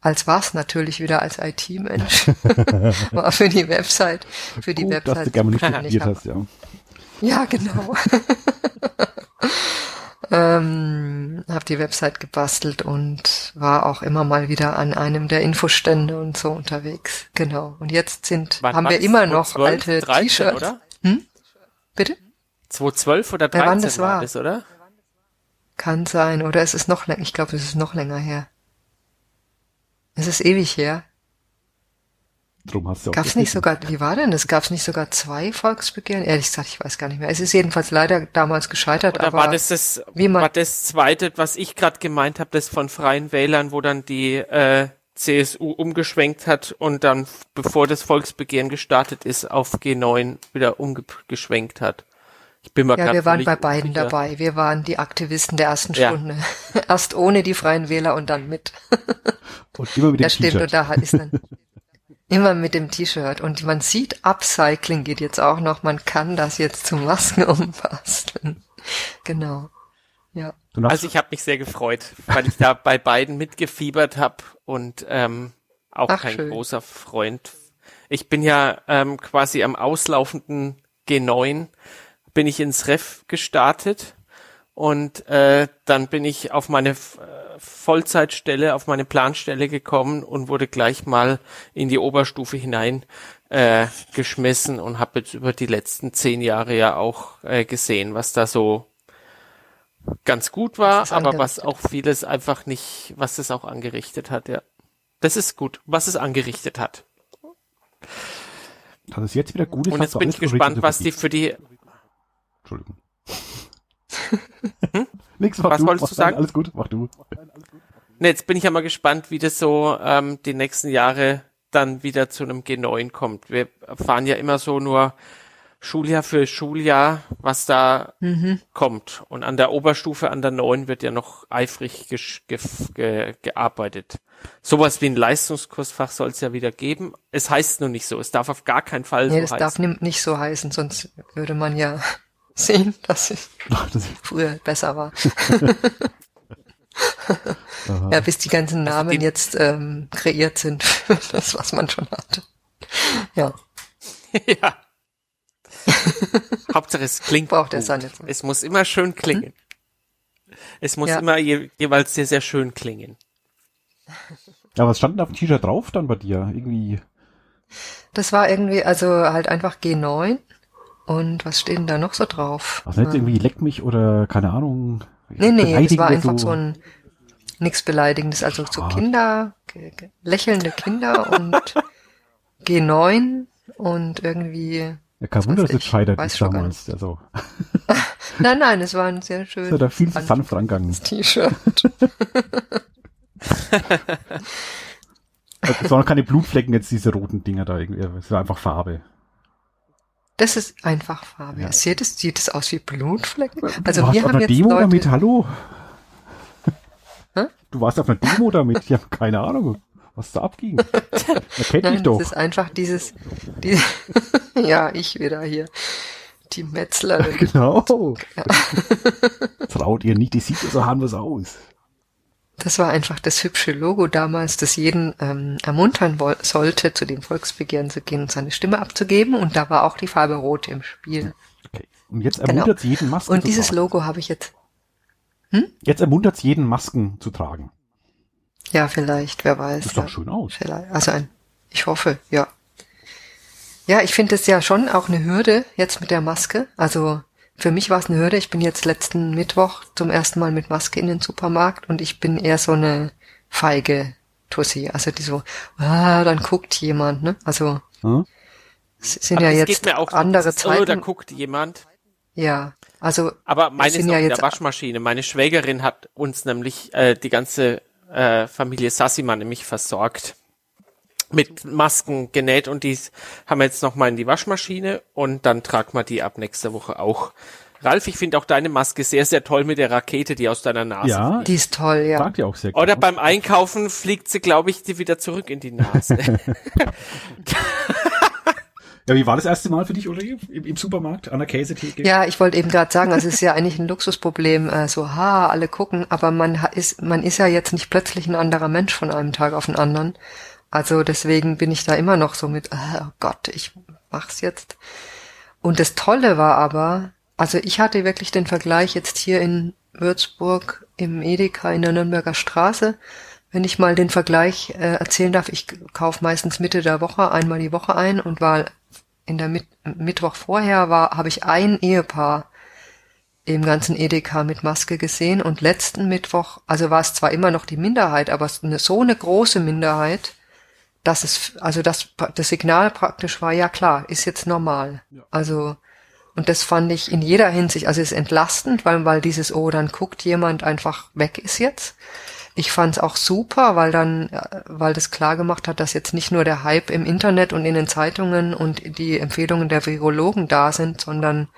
als war's natürlich wieder als IT-Mensch, war für die Website, für die Gut, dass Website. du gerne nicht zuständig. studiert hast, ja. ja, genau. ähm, habe die Website gebastelt und war auch immer mal wieder an einem der Infostände und so unterwegs. Genau. Und jetzt sind Wann haben wir immer noch 2012, alte 13, T-Shirts. oder? Bitte? 2012 oder Ja, 13 wann das war war. das, oder? Kann sein. Oder es ist noch länger. Ich glaube, es ist noch länger her. Es ist ewig her. Drum hast du auch Gab's nicht sogar, wie war denn das? Gab's nicht sogar zwei Volksbegehren? Ehrlich gesagt, ich weiß gar nicht mehr. Es ist jedenfalls leider damals gescheitert, Oder aber war das das, wie man- war das zweite, was ich gerade gemeint habe, das von Freien Wählern, wo dann die äh, CSU umgeschwenkt hat und dann, bevor das Volksbegehren gestartet ist, auf G9 wieder umgeschwenkt hat. Ich bin mir Ja, wir waren bei beiden unsicher. dabei. Wir waren die Aktivisten der ersten Ja. Stunde. Erst ohne die Freien Wähler und dann mit. Und immer mit dem Das stimmt, und da ist dann immer mit dem T-Shirt. Und man sieht, Upcycling geht jetzt auch noch. Man kann das jetzt zu Masken umbasteln. Genau. Ja. Also ich habe mich sehr gefreut, weil ich da bei beiden mitgefiebert habe und ähm, auch Ach, kein schön. großer Freund. Ich bin ja ähm, quasi am auslaufenden G9 bin ich ins Ref gestartet und äh, dann bin ich auf meine äh, Vollzeitstelle, auf meine Planstelle gekommen und wurde gleich mal in die Oberstufe hinein äh, geschmissen und habe jetzt über die letzten zehn Jahre ja auch äh, gesehen, was da so ganz gut war, aber was auch vieles einfach nicht, was es auch angerichtet hat, ja. Das ist gut, was es angerichtet hat. dass es jetzt wieder gut ist, Und jetzt bin ich gespannt, was die für die, Entschuldigung. Nix, mach Was du, wolltest mach du sagen? Alles gut, mach du. ne, jetzt bin ich ja mal gespannt, wie das so ähm, die nächsten Jahre dann wieder zu einem G9 kommt. Wir fahren ja immer so nur Schuljahr für Schuljahr, was da kommt. Und an der Oberstufe, an der 9 wird ja noch eifrig ge ge gearbeitet. Sowas wie ein Leistungskursfach soll es ja wieder geben. Es heißt nur nicht so. Es darf auf gar keinen Fall Nee, so das heißen. darf nim- nicht so heißen, sonst würde man ja sehen, dass es früher besser war. Ja, bis die ganzen Namen die- jetzt ähm, kreiert sind für das, was man schon hatte. Ja. ja. Hauptsache es klingt Braucht gut. seine- Es muss immer schön klingen. Es muss Ja. immer je, jeweils sehr, sehr schön klingen. Ja, was stand denn auf dem T-Shirt drauf dann bei dir? Irgendwie, Das war irgendwie, also halt einfach G9. Und was steht denn da noch so drauf? was nicht irgendwie leck mich oder keine Ahnung. Nee, nee, das beleidigen war einfach so ein nichts Beleidigendes, also so Ah. Kinder, lächelnde Kinder und G9 und irgendwie, Ja, kein Wunder, dass es scheitert ist damals. Also, nein, nein, es war ein sehr ist ja schönes da viel zu sanft rangegangen. T-Shirt. Also, es waren keine Blutflecken jetzt, diese roten Dinger da irgendwie. Es war einfach Farbe. Das ist einfach Farbe. Ja. Sieht es, sieht es aus wie Blutflecken? du Also warst wir auf haben einer jetzt Demo Leute, damit, hallo? Hä? Du warst auf einer Demo damit, ich habe keine Ahnung, was da abging. Man kennt Nein, doch. das ist einfach dieses, die, ja, ich wieder hier. Die Metzlerin. Genau. Traut ihr nicht, die sieht so harmlos aus. Das war einfach das hübsche Logo damals, das jeden ähm, ermuntern sollte, zu den Volksbegehren zu gehen und seine Stimme abzugeben. Und da war auch die Farbe Rot im Spiel. Okay. Und jetzt ermuntert genau. jeden Masken Und dieses Logo habe ich jetzt. Hm? Jetzt ermuntert jeden Masken zu tragen. Ja, vielleicht, wer weiß. Das sieht doch schön aus. Vielleicht. Also ein, ich hoffe, ja. Ja, ich finde es ja schon auch eine Hürde jetzt mit der Maske. Also für mich war es eine Hürde. Ich bin jetzt letzten Mittwoch zum ersten Mal mit Maske in den Supermarkt und ich bin eher so eine feige Tussi. Also die so, ah, dann guckt jemand, ne? Also hm? es sind Aber ja jetzt auch andere so, Zeiten. da guckt jemand. Ja, also aber meine sind ist ja jetzt der Waschmaschine. Meine Schwägerin hat uns nämlich äh, die ganze äh, Familie Sassimann nämlich versorgt mit Masken genäht und die haben wir jetzt nochmal in die Waschmaschine und dann tragen wir die ab nächste Woche auch. Ralf, ich finde auch deine Maske sehr, sehr toll mit der Rakete, die aus deiner Nase Ja, fliegt. die ist toll, ja. Sagt ihr auch sehr. Oder beim Einkaufen fliegt sie, glaube ich, die wieder zurück in die Nase. Ja, wie war das erste Mal für dich, Ulrike, im, im Supermarkt an der Käsetheke? Ja, ich wollte eben gerade sagen, also es ist ja eigentlich ein Luxusproblem, äh, so, ha, alle gucken, aber man ist, man ist ja jetzt nicht plötzlich ein anderer Mensch von einem Tag auf den anderen. Also deswegen bin ich da immer noch so mit, ah, oh Gott, ich mach's jetzt. Und das Tolle war aber, also ich hatte wirklich den Vergleich jetzt hier in Würzburg im Edeka in der Nürnberger Straße. Wenn ich mal den Vergleich äh, erzählen darf, ich kaufe meistens Mitte der Woche einmal die Woche ein und war in der Mit Mittwoch vorher war, habe ich ein Ehepaar im ganzen Edeka mit Maske gesehen und letzten Mittwoch, also war es zwar immer noch die Minderheit, aber so eine große Minderheit, dass es, also das, das Signal praktisch war, ja klar, ist jetzt normal. Ja. Also, und das fand ich in jeder Hinsicht, also ist entlastend, weil, weil dieses, oh, dann guckt jemand einfach weg ist jetzt. Ich fand es auch super, weil dann, weil das klar gemacht hat, dass jetzt nicht nur der Hype im Internet und in den Zeitungen und die Empfehlungen der Virologen da sind, sondern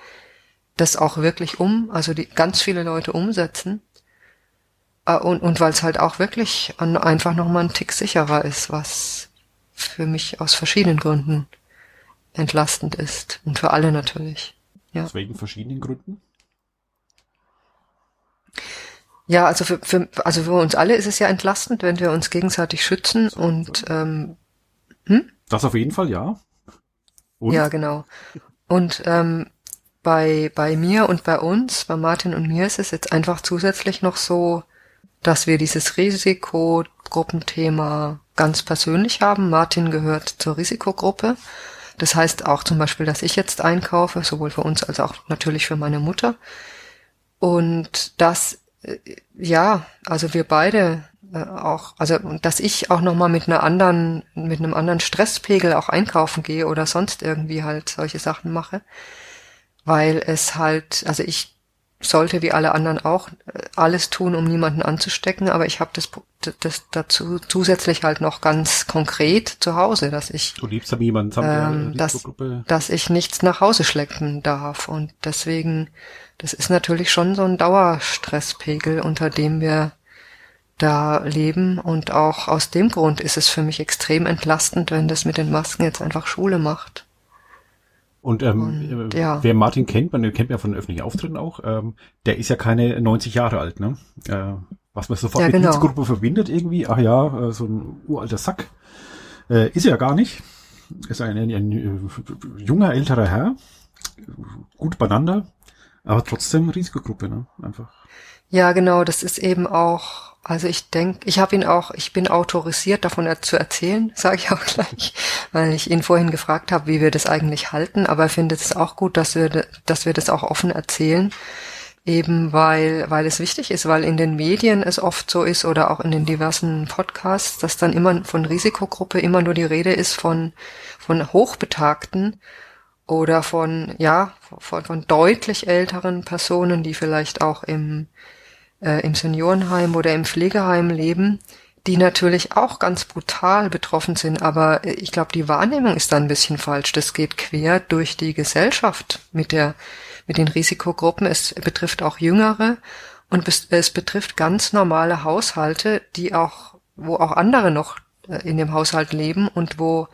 das auch wirklich um, also die ganz viele Leute umsetzen. Und, und weil es halt auch wirklich einfach nochmal ein Tick sicherer ist, was für mich aus verschiedenen Gründen entlastend ist. Und für alle natürlich. Ja. Aus welchen verschiedenen Gründen? Ja, also für, für, also für uns alle ist es ja entlastend, wenn wir uns gegenseitig schützen und ähm, hm? das auf jeden Fall, ja. Und? Ja, genau. Und ähm, bei bei mir und bei uns, bei Martin und mir ist es jetzt einfach zusätzlich noch so, dass wir dieses Risikogruppenthema ganz persönlich haben. Martin gehört zur Risikogruppe. Das heißt auch zum Beispiel, dass ich jetzt einkaufe, sowohl für uns als auch natürlich für meine Mutter. Und das ja, also wir beide äh, auch, also dass ich auch noch mal mit einer anderen, mit einem anderen Stresspegel auch einkaufen gehe oder sonst irgendwie halt solche Sachen mache, weil es halt, also ich sollte wie alle anderen auch alles tun, um niemanden anzustecken, aber ich habe das, das dazu zusätzlich halt noch ganz konkret zu Hause, dass ich du liebst aber jemanden ähm, dass, dass ich nichts nach Hause schleppen darf und deswegen das ist natürlich schon so ein Dauerstresspegel, unter dem wir da leben und auch aus dem Grund ist es für mich extrem entlastend, wenn das mit den Masken jetzt einfach Schule macht. Und, ähm, und ja. wer Martin kennt, man kennt ja von öffentlichen Auftritten auch, ähm, der ist ja keine 90 Jahre alt, ne? Äh, was man sofort ja, mit genau. Dienstgruppe verbindet irgendwie, ach ja, äh, so ein uralter Sack. Äh, ist er ja gar nicht. Ist ein, ein, ein, ein junger, älterer Herr, gut beieinander, aber trotzdem Risikogruppe, ne? Einfach. Ja, genau, das ist eben auch, also ich denke, ich habe ihn auch, ich bin autorisiert, davon zu erzählen, sage ich auch gleich, weil ich ihn vorhin gefragt habe, wie wir das eigentlich halten, aber er findet es auch gut, dass wir, dass wir das auch offen erzählen, eben weil, weil es wichtig ist, weil in den Medien es oft so ist oder auch in den diversen Podcasts, dass dann immer von Risikogruppe immer nur die Rede ist von, von Hochbetagten oder von, ja, von, von deutlich älteren Personen, die vielleicht auch im, äh, im Seniorenheim oder im Pflegeheim leben, die natürlich auch ganz brutal betroffen sind, aber ich glaube, die Wahrnehmung ist da ein bisschen falsch. Das geht quer durch die Gesellschaft mit der, mit den Risikogruppen. Es betrifft auch Jüngere und es betrifft ganz normale Haushalte, die auch, wo auch andere noch in dem Haushalt leben und wo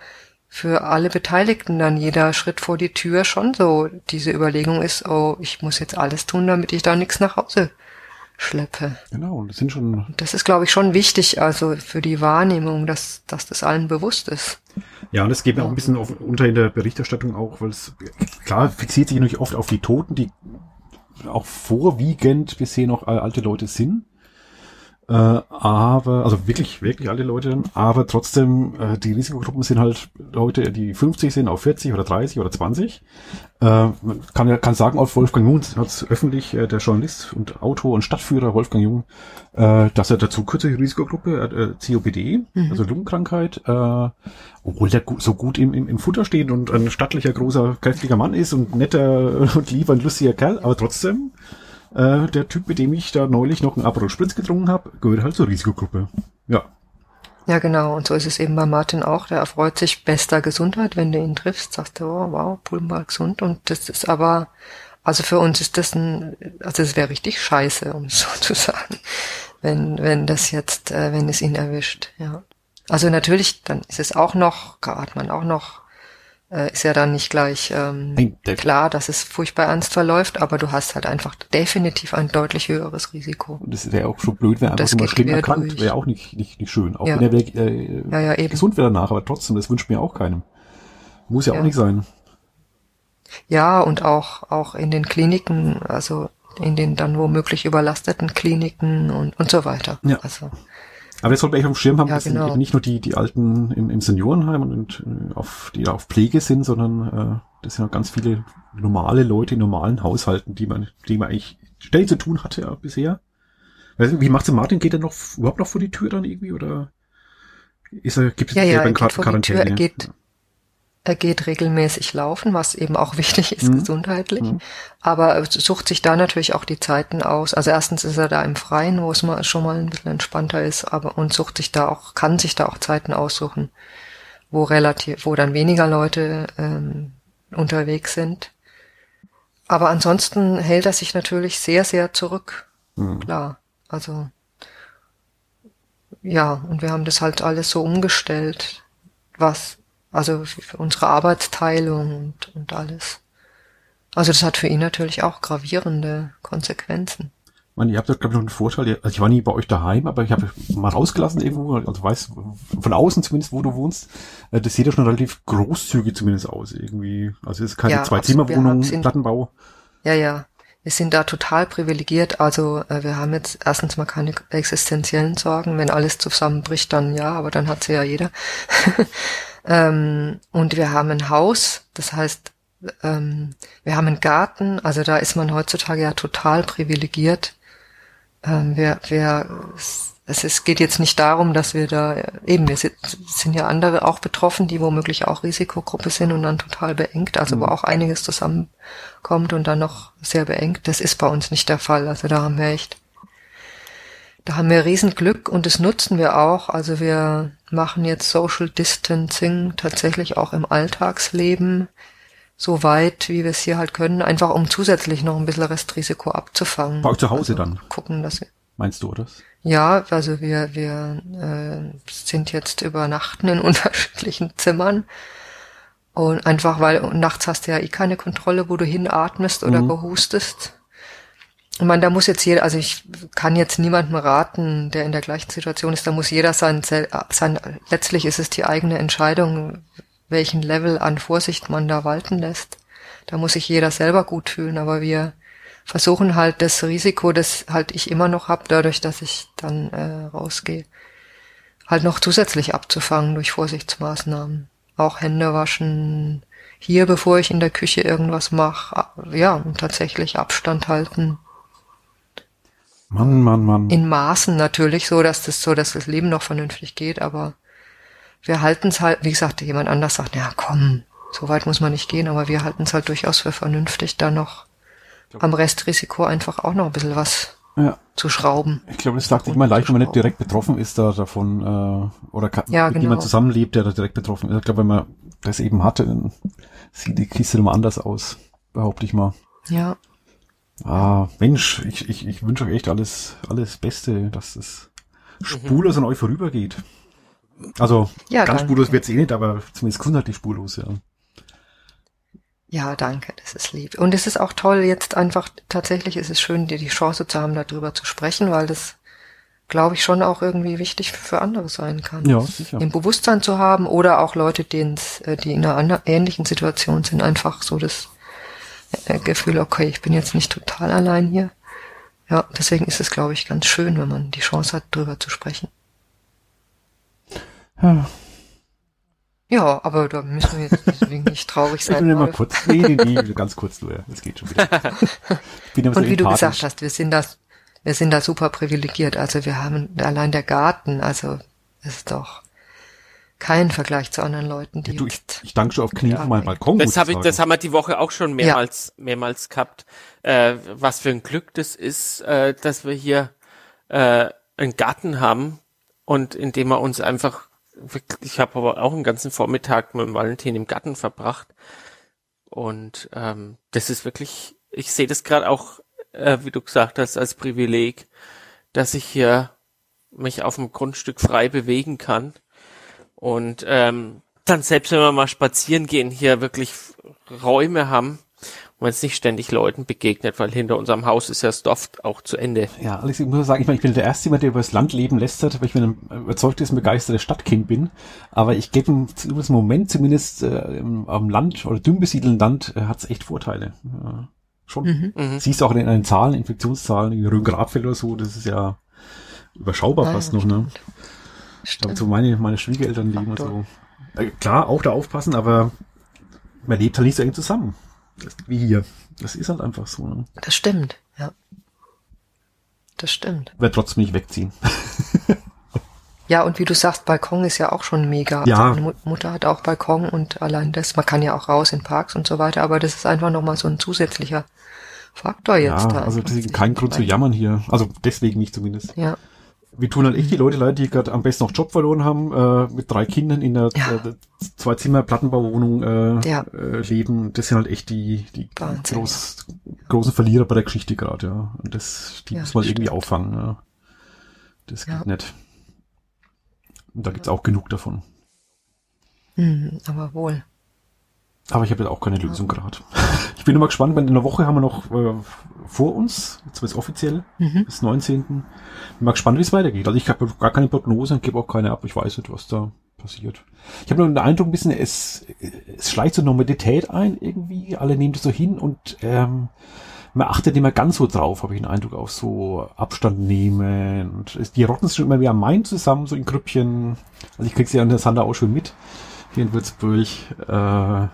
für alle Beteiligten dann jeder Schritt vor die Tür schon so diese Überlegung ist, oh, ich muss jetzt alles tun, damit ich da nichts nach Hause schleppe. Genau, und das sind schon. Das ist, glaube ich, schon wichtig, also für die Wahrnehmung, dass, dass das allen bewusst ist. Ja, und das geht mir auch ein bisschen auf, unter in der Berichterstattung auch, weil es klar fixiert sich natürlich oft auf die Toten, die auch vorwiegend bisher noch alte Leute sind. Äh, aber, also wirklich, wirklich alte Leute, aber trotzdem, äh, die Risikogruppen sind halt Leute, die 50 sind, auf 40 oder 30 oder 20. Äh, man kann ja kann sagen, auch Wolfgang Jung hat öffentlich, äh, der Journalist und Autor und Stadtführer Wolfgang Jung, äh, dass er dazu kürzliche Risikogruppe, äh, COPD, mhm. also Lungenkrankheit, äh, obwohl der so gut im, im, im Futter steht und ein stattlicher, großer, kräftiger Mann ist und netter und lieber ein lustiger Kerl, aber trotzdem äh, der Typ, mit dem ich da neulich noch einen Aperol Spritz getrunken habe, gehört halt zur Risikogruppe. Ja. Ja, genau. Und so ist es eben bei Martin auch. Der erfreut sich bester Gesundheit, wenn du ihn triffst. Sagst du, oh, wow, Pulmbar gesund. Und das ist aber, also für uns ist das ein, also es wäre richtig scheiße, um es so zu sagen, wenn, wenn das jetzt, äh, wenn es ihn erwischt, ja. Also natürlich, dann ist es auch noch, hat man auch noch äh, ist ja dann nicht gleich ähm, klar, dass es furchtbar ernst verläuft, aber du hast halt einfach definitiv ein deutlich höheres Risiko. Das wäre auch schon blöd, wenn er einfach mal schlimm erkrankt, wäre auch nicht, nicht, nicht schön. Auch ja. wenn er wär, äh, ja, ja, gesund wäre danach, aber trotzdem, das wünscht mir auch keinem. Muss ja, ja auch nicht sein. Ja, und auch, auch in den Kliniken, also in den dann womöglich überlasteten Kliniken und, und so weiter. Ja. Also, aber jetzt sollte man echt auf dem Schirm haben, ja, das genau. sind eben nicht nur die, die Alten im, im Seniorenheim und, äh, auf, die auf Pflege sind, sondern äh, das sind auch ganz viele normale Leute in normalen Haushalten, die man, die man eigentlich schnell zu tun hatte ja, bisher. Weiß nicht, wie macht's Martin? Geht er noch überhaupt noch vor die Tür dann irgendwie oder ist er, gibt es ja, ja, er geht Quarantäne? Tür, er geht, er geht regelmäßig laufen, was eben auch wichtig ist mhm. gesundheitlich. Mhm. Aber er sucht sich da natürlich auch die Zeiten aus. Also erstens ist er da im Freien, wo es mal schon mal ein bisschen entspannter ist, aber und sucht sich da auch, kann sich da auch Zeiten aussuchen, wo relativ, wo dann weniger Leute ähm, unterwegs sind. Aber ansonsten hält er sich natürlich sehr, sehr zurück. Mhm. Klar. Also ja, und wir haben das halt alles so umgestellt, was also für unsere Arbeitsteilung und, und alles. Also das hat für ihn natürlich auch gravierende Konsequenzen. Man, ihr habt da glaube ich noch einen Vorteil. Also ich war nie bei euch daheim, aber ich habe mal rausgelassen irgendwo, also weiß von außen zumindest, wo du wohnst. Äh, das sieht ja schon relativ großzügig zumindest aus irgendwie. Also es ist keine ja, Zwei-Zimmer-Wohnung, Plattenbau. Ja, ja. Wir sind da total privilegiert. Also äh, wir haben jetzt erstens mal keine existenziellen Sorgen. Wenn alles zusammenbricht, dann ja, aber dann hat sie ja jeder. Ähm, und wir haben ein Haus, das heißt, ähm, wir haben einen Garten, also da ist man heutzutage ja total privilegiert. Ähm, wir, wir, es, es geht jetzt nicht darum, dass wir da, eben, wir sind, sind ja andere auch betroffen, die womöglich auch Risikogruppe sind und dann total beengt, also mhm. wo auch einiges zusammenkommt und dann noch sehr beengt. Das ist bei uns nicht der Fall. Also da haben wir echt da haben wir Riesenglück und das nutzen wir auch. Also wir machen jetzt Social Distancing tatsächlich auch im Alltagsleben so weit, wie wir es hier halt können, einfach um zusätzlich noch ein bisschen Restrisiko abzufangen. Bei euch zu Hause also dann? Gucken, dass wir Meinst du das? Ja, also wir, wir äh, sind jetzt übernachten in unterschiedlichen Zimmern. Und einfach weil nachts hast du ja eh keine Kontrolle, wo du hinatmest oder mhm. gehustest. Ich meine, da muss jetzt jeder, also ich kann jetzt niemandem raten, der in der gleichen Situation ist, da muss jeder sein, sein, letztlich ist es die eigene Entscheidung, welchen Level an Vorsicht man da walten lässt. Da muss sich jeder selber gut fühlen, aber wir versuchen halt das Risiko, das halt ich immer noch hab, dadurch, dass ich dann äh, rausgehe, halt noch zusätzlich abzufangen durch Vorsichtsmaßnahmen. Auch Hände waschen, hier, bevor ich in der Küche irgendwas mache, ja, und tatsächlich Abstand halten Mann, Mann, Mann. In Maßen natürlich so, dass das so, dass das Leben noch vernünftig geht, aber wir halten es halt, wie gesagt, jemand anders sagt, ja komm, so weit muss man nicht gehen, aber wir halten es halt durchaus für vernünftig, da noch am Restrisiko einfach auch noch ein bisschen was ja. zu schrauben. Ich glaube, das sagt sich immer leicht, wenn man nicht direkt betroffen ist da davon äh, oder kann, ja, mit genau. jemand zusammenlebt, der da direkt betroffen ist. Ich glaube, wenn man das eben hatte, dann sieht die Kiste immer anders aus, behaupte ich mal. Ja. Ah, Mensch, ich, ich, ich wünsche euch echt alles, alles Beste, dass es spurlos mhm. an euch vorübergeht. Also Ja, ganz danke. spurlos wird's eh nicht, aber zumindest gesundheitlich spurlos, ja. Ja, danke, das ist lieb. Und es ist auch toll, jetzt einfach, tatsächlich ist es schön, dir die Chance zu haben, darüber zu sprechen, weil das, glaube ich, schon auch irgendwie wichtig für andere sein kann. Ja, sicher. Im Bewusstsein zu haben oder auch Leute, dehen's, äh, die in einer ähnlichen Situation sind, einfach so das Gefühl, okay, ich bin jetzt nicht total allein hier. Ja, deswegen ist es, glaube ich, ganz schön, wenn man die Chance hat, darüber zu sprechen. Ja, Ja, aber da müssen wir jetzt deswegen nicht traurig ich sein. bin immer Rolf. kurz. Nee, nee, nee, ganz kurz nur. Das geht schon wieder. Ich Und wie du gesagt hast, wir sind das, wir sind da super privilegiert. Also wir haben allein der Garten, also ist doch kein Vergleich zu anderen Leuten, die Du, ich, ich danke schon auf Knien Ja, für meinen Balkon. Das habe ich, das haben wir die Woche auch schon mehrmals, mehrmals gehabt. Äh, was für ein Glück das ist, äh, dass wir hier äh, einen Garten haben und indem wir uns einfach, ich habe aber auch einen ganzen Vormittag mit dem Valentin im Garten verbracht und ähm, das ist wirklich, ich sehe das gerade auch, äh, wie du gesagt hast, als Privileg, dass ich hier mich auf dem Grundstück frei bewegen kann und ähm, dann selbst wenn wir mal spazieren gehen, hier wirklich Räume haben, wo man jetzt nicht ständig Leuten begegnet, weil hinter unserem Haus ist ja das Dorf auch zu Ende. Ja, Alex, ich muss sagen, ich, meine, ich bin der Erste, jemand, der über das Land leben lästert, weil ich mir ein überzeugtes, begeistertes Stadtkind bin. Aber ich gebe im im Moment zumindest äh, im, am Land oder dünn besiedelten Land äh, hat es echt Vorteile. Ja, schon. Mhm. Siehst du auch in den Zahlen, Infektionszahlen, in Rhön-Grabfeld oder so, das ist ja überschaubar Ah, fast ja, noch, ne? Stimmt. so meine, meine Schwiegereltern leben und so. Äh, klar, auch da aufpassen, aber man lebt halt nicht so eng zusammen. Das, wie hier. Das ist halt einfach so, ne? Das stimmt, ja. Das stimmt. Wird trotzdem nicht wegziehen. Ja, und wie du sagst, Balkon ist ja auch schon mega. Ja. Also meine Mut- Mutter hat auch Balkon und allein das, man kann ja auch raus in Parks und so weiter, aber das ist einfach nochmal so ein zusätzlicher Faktor jetzt Ja, da. also deswegen kein Grund zu jammern hier. Also deswegen nicht zumindest. Ja, Wir tun halt echt die Leute leid, die gerade am besten noch Job verloren haben, äh, mit drei Kindern in einer Ja. äh, zwei Zimmer Plattenbauwohnung äh, Ja. äh, leben. Das sind halt echt die, die Wahnsinn. groß, großen Verlierer bei der Geschichte gerade, ja. Und das, die muss man irgendwie auffangen. Ja. Das geht nicht. Und da gibt's auch genug davon. mhm, aber wohl. Aber ich habe jetzt auch keine Lösung gerade. Ich bin immer gespannt, weil in einer Woche haben wir noch äh, vor uns, jetzt wird's offiziell, Mhm. bis 19. Bin mal gespannt, wie es weitergeht. Also ich habe gar keine Prognose und gebe auch keine ab. Ich weiß nicht, was da passiert. Ich habe nur den Eindruck, ein bisschen, es, es schleicht so Normalität ein irgendwie. Alle nehmen das so hin und ähm, man achtet mehr ganz so drauf, habe ich den Eindruck, auf so Abstand nehmen. Und es, die rotten sich schon immer wieder am Main zusammen, so in Grüppchen. Also ich krieg's ja an der Sander auch schon mit, hier in Würzburg. Äh,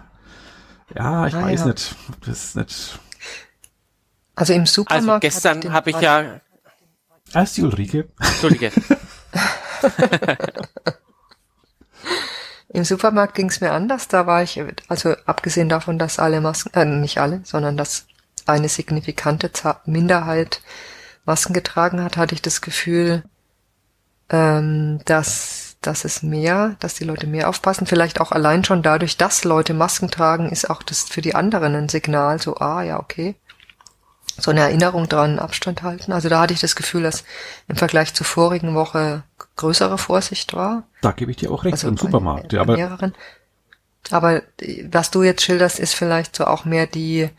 ja, ich Ah, weiß ja. nicht. Das ist nicht. Also im Supermarkt. Also gestern habe ich Quatsch- ja, Ah, ist die Ulrike. Entschuldige, Im Supermarkt ging es mir anders. Da war ich, also abgesehen davon, dass alle Masken, äh, nicht alle, sondern dass eine signifikante Minderheit Masken getragen hat, hatte ich das Gefühl, ähm, dass, dass es mehr, dass die Leute mehr aufpassen. Vielleicht auch allein schon dadurch, dass Leute Masken tragen, ist auch das für die anderen ein Signal, so, ah, ja, okay. So eine Erinnerung dran, Abstand halten. Also da hatte ich das Gefühl, dass im Vergleich zur vorigen Woche größere Vorsicht war. Da gebe ich dir auch recht, Also im Supermarkt. bei Ja, aber mehreren. Aber was du jetzt schilderst, ist vielleicht so auch mehr die,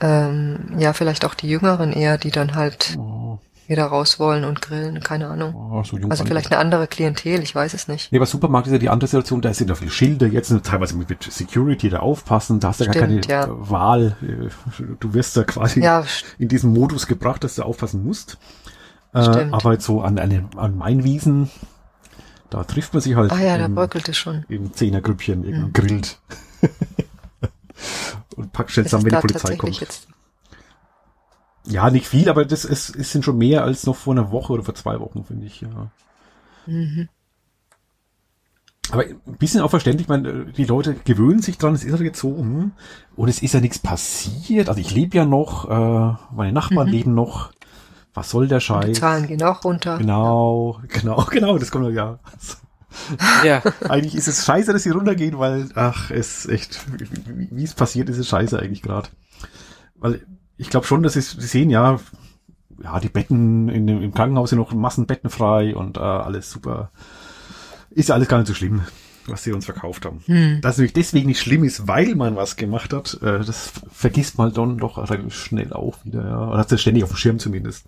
ähm, ja, vielleicht auch die Jüngeren eher, die dann halt oh, wieder raus wollen und grillen, keine Ahnung. oh, so Also vielleicht ich. eine andere Klientel, ich weiß es nicht. Nee, bei Supermarkt ist ja die andere Situation, da sind ja viele Schilder, jetzt sind teilweise mit Security da aufpassen, da hast du ja gar keine ja. äh, Wahl. Äh, Du wirst da quasi Ja, in diesen Modus gebracht, dass du aufpassen musst. Äh, Stimmt. aber jetzt so an, an, an Mainwiesen, da trifft man sich halt ah ja, da im, bröckelt es schon. im Zehnergrüppchen, mhm. grillt. Und packt schnell zusammen, wenn die da Polizei kommt. jetzt, Ja, nicht viel, aber das ist, es sind schon mehr als noch vor einer Woche oder vor zwei Wochen, finde ich, ja. mhm. Aber ein bisschen auch verständlich, ich meine, die Leute gewöhnen sich dran, es ist halt jetzt so, hm, und es ist ja nichts passiert. Also ich lebe ja noch, äh, meine Nachbarn Mhm. leben noch. Was soll der die Scheiß? Zahlen gehen auch runter. Genau, genau, genau, das kommt ja. ja, Eigentlich ist es scheiße, dass sie runtergehen, weil, ach, es ist echt, wie, wie es passiert, ist es scheiße eigentlich gerade. Weil ich glaube schon, dass es, sie sehen ja, ja, die Betten in dem, im Krankenhaus sind noch Massenbetten frei und äh, alles super Ist ja alles gar nicht so schlimm, was sie uns verkauft haben. Hm. Dass es nämlich deswegen nicht schlimm ist, weil man was gemacht hat, äh, das vergisst man dann doch relativ schnell auch wieder. Ja. Oder hat es ständig auf dem Schirm zumindest.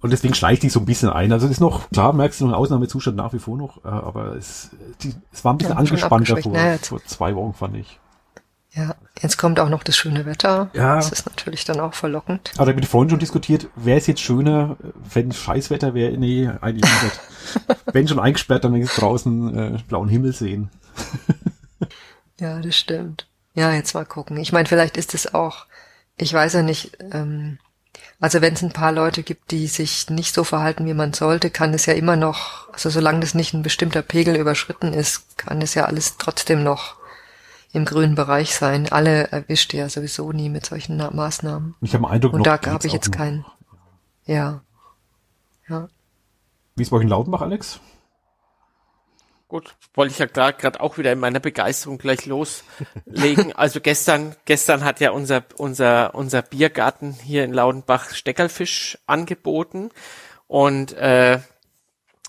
Und deswegen schleicht sich so ein bisschen ein. Also es ist noch, klar, merkst du noch einen Ausnahmezustand nach wie vor noch, äh, aber es, die, es war ein bisschen ja, angespannter vor, naja, vor zwei Wochen, fand ich. Ja, jetzt kommt auch noch das schöne Wetter. Ja. Das ist natürlich dann auch verlockend. Aber ich mit Freunden schon diskutiert, wäre es jetzt schöner, wenn Scheißwetter wäre? Nee, eigentlich nicht. wenn schon eingesperrt, dann wenigstens draußen äh, blauen Himmel sehen. ja, das stimmt. Ja, jetzt mal gucken. Ich meine, vielleicht ist es auch, ich weiß ja nicht, ähm, also wenn es ein paar Leute gibt, die sich nicht so verhalten, wie man sollte, kann es ja immer noch, also solange das nicht ein bestimmter Pegel überschritten ist, kann es ja alles trotzdem noch im grünen Bereich sein. Alle erwischt ja sowieso nie mit solchen Maßnahmen. Ich habe Eindruck, und da habe ich jetzt keinen. Ja. Ja. Wie ist bei euch in Lautenbach, Alex? Gut, wollte ich ja gerade auch wieder in meiner Begeisterung gleich loslegen. Also gestern, gestern hat ja unser, unser, unser Biergarten hier in Laudenbach Steckerlfisch angeboten. Und äh,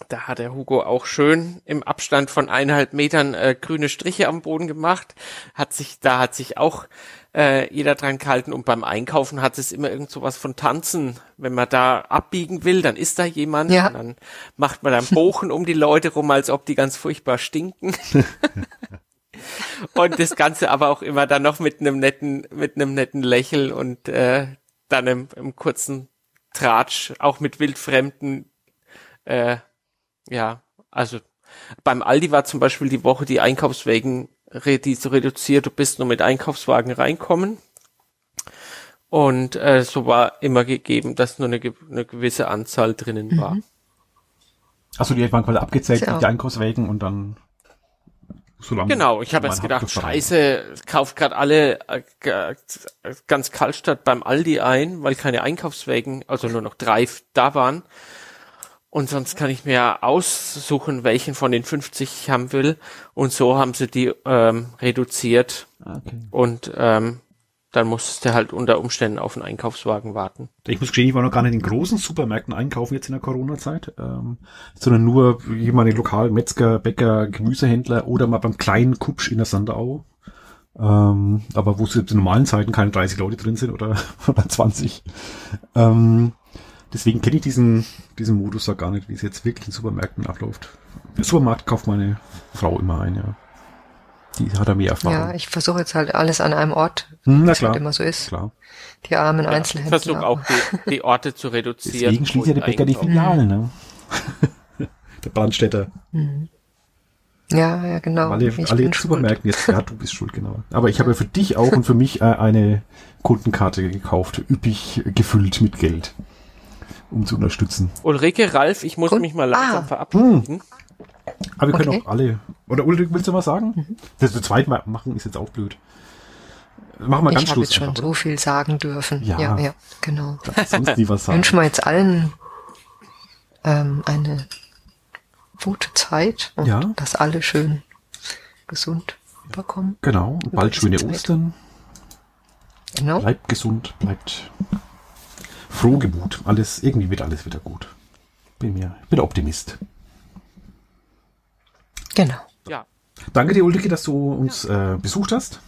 da hat der Hugo auch schön im Abstand von eineinhalb Metern äh, grüne Striche am Boden gemacht. Hat sich, da hat sich auch äh, jeder dran gehalten und beim Einkaufen hat es immer irgend so was von Tanzen. Wenn man da abbiegen will, dann ist da jemand ja. und dann macht man dann Bochen um die Leute rum, als ob die ganz furchtbar stinken. und das Ganze aber auch immer dann noch mit einem netten, mit einem netten Lächeln und äh, dann im, im kurzen Tratsch, auch mit wildfremden, äh, ja, also beim Aldi war zum Beispiel die Woche die Einkaufswegen die so reduziert, du bist nur mit Einkaufswagen reinkommen. Und äh, so war immer gegeben, dass nur eine, eine gewisse Anzahl drinnen war. Mhm. Achso, die waren quasi abgezählt, ja. die Einkaufswagen und dann so lange. Genau, ich habe jetzt gedacht, scheiße, kauft gerade alle äh, ganz Kaltstadt beim Aldi ein, weil keine Einkaufswagen, also nur noch drei da waren. Und sonst kann ich mir aussuchen, welchen von den 50 ich haben will. Und so haben sie die ähm, reduziert. Okay. Und ähm, dann musste der halt unter Umständen auf einen Einkaufswagen warten. Ich muss gestehen, ich war noch gar nicht in großen Supermärkten einkaufen jetzt in der Corona-Zeit, ähm, sondern nur jemand in lokalen Metzger, Bäcker, Gemüsehändler oder mal beim kleinen Kupsch in der Sandau. Ähm, aber wo zu normalen Zeiten keine 30 Leute drin sind oder, oder 20. Ähm, Deswegen kenne ich diesen, diesen Modus da gar nicht, wie es jetzt wirklich in Supermärkten abläuft. Im Supermarkt kauft meine Frau immer ein, ja. Die hat da mehr Erfahrung. Ja, ich versuche jetzt halt alles an einem Ort, hm, wie klar, halt immer so ist. Klar. Die armen ja, Einzelhändler. Ich versuche auch die, die, Orte zu reduzieren. Deswegen schließt ja der Bäcker die Filialen, ne? der Brandstätter. Mhm. Ja, ja, genau. Alle, ich alle jetzt Supermärkten jetzt, ja, du bist schuld, genau. Aber ich habe für dich auch und für mich äh, eine Kundenkarte gekauft, üppig gefüllt mit Geld um zu unterstützen. Ulrike, Ralf, ich muss Gut. mich mal langsam ah. verabschieden. Hm. Aber wir können okay. auch alle. Oder Ulrike, willst du was sagen? Mhm. Das zu zweit machen ist jetzt auch blöd. Machen wir ganz ich Schluss. Ich habe jetzt schon so viel sagen dürfen. Ja, ja, ja genau. Sonst nie was sagen. Wünschen wir jetzt allen ähm, eine gute Zeit und ja. dass alle schön gesund überkommen. Genau. Und bald schöne Zeit. Ostern. Genau. Bleibt gesund, bleibt Frohgemut. Alles, irgendwie wird alles wieder gut. Bin mir, bin Optimist. Genau. Ja. Danke dir, Ulrike, dass du uns äh, besucht hast.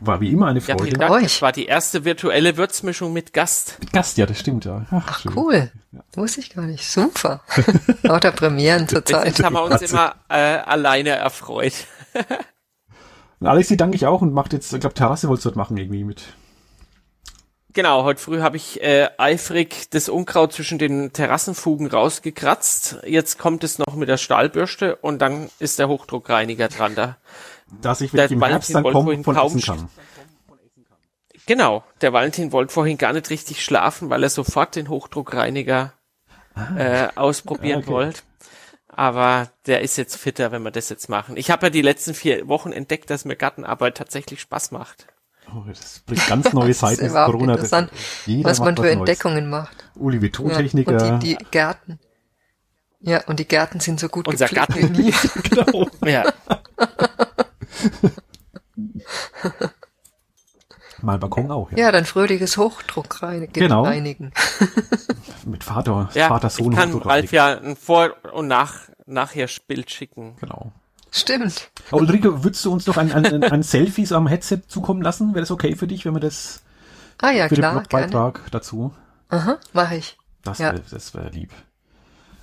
War wie immer eine Freude. Ja, vielen Dank. Euch. Das war die erste virtuelle Würzmischung mit Gast. Mit Gast, ja, das stimmt, ja. Ach, Ach cool. Ja. Wusste ich gar nicht. Super. Lauter Premieren zurzeit. Jetzt haben wir uns immer äh, alleine erfreut. Alexi danke ich auch und macht jetzt, ich glaube, Terrasse wolltest du dort machen irgendwie mit Genau, heute früh habe ich äh, eifrig das Unkraut zwischen den Terrassenfugen rausgekratzt. Jetzt kommt es noch mit der Stahlbürste und dann ist der Hochdruckreiniger dran. Da, Dass ich wirklich im Herbst dann kommen von essen kann. Genau, der Valentin wollte vorhin gar nicht richtig schlafen, weil er sofort den Hochdruckreiniger ah. äh, ausprobieren okay. wollte. Aber der ist jetzt fitter, wenn wir das jetzt machen. Ich habe ja die letzten vier Wochen entdeckt, dass mir Gartenarbeit tatsächlich Spaß macht. Das bringt ganz neue Seiten des Corona. Interessant, was man für was Entdeckungen Neues. macht. Uli wie Tontechniker. Ja, und die, die, Gärten. Ja, und die Gärten sind so gut Unser gepflegt Garten. wie nie. genau. Ja. Mal Balkon auch. Ja, ja dann fröhliches Hochdruck reinigen. Genau. reinigen. Mit Vater, ja, Vater, Sohn. Ich kann Ralf ja ein Vor- und Nach nachher Bild schicken. Genau. Stimmt. Ulrike, würdest du uns noch ein, ein, ein Selfies am Headset zukommen lassen? Wäre das okay für dich, wenn wir das Ah ja, für klar, den gerne. Blogbeitrag dazu? Aha, mache ich. Das Ja. wäre das wär lieb.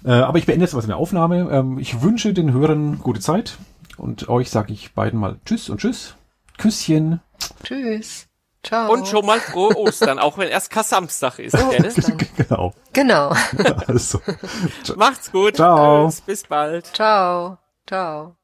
Äh, aber ich beende jetzt was in der Aufnahme. Ähm, ich wünsche den Hörern gute Zeit und euch sage ich beiden mal Tschüss und Tschüss. Küsschen. Tschüss. Ciao. Und schon mal frohe Ostern, auch wenn erst kein Samstag ist? Ostern. genau. Genau. Also. Macht's gut. Ciao. Tschüss, bis bald. Ciao. Ciao.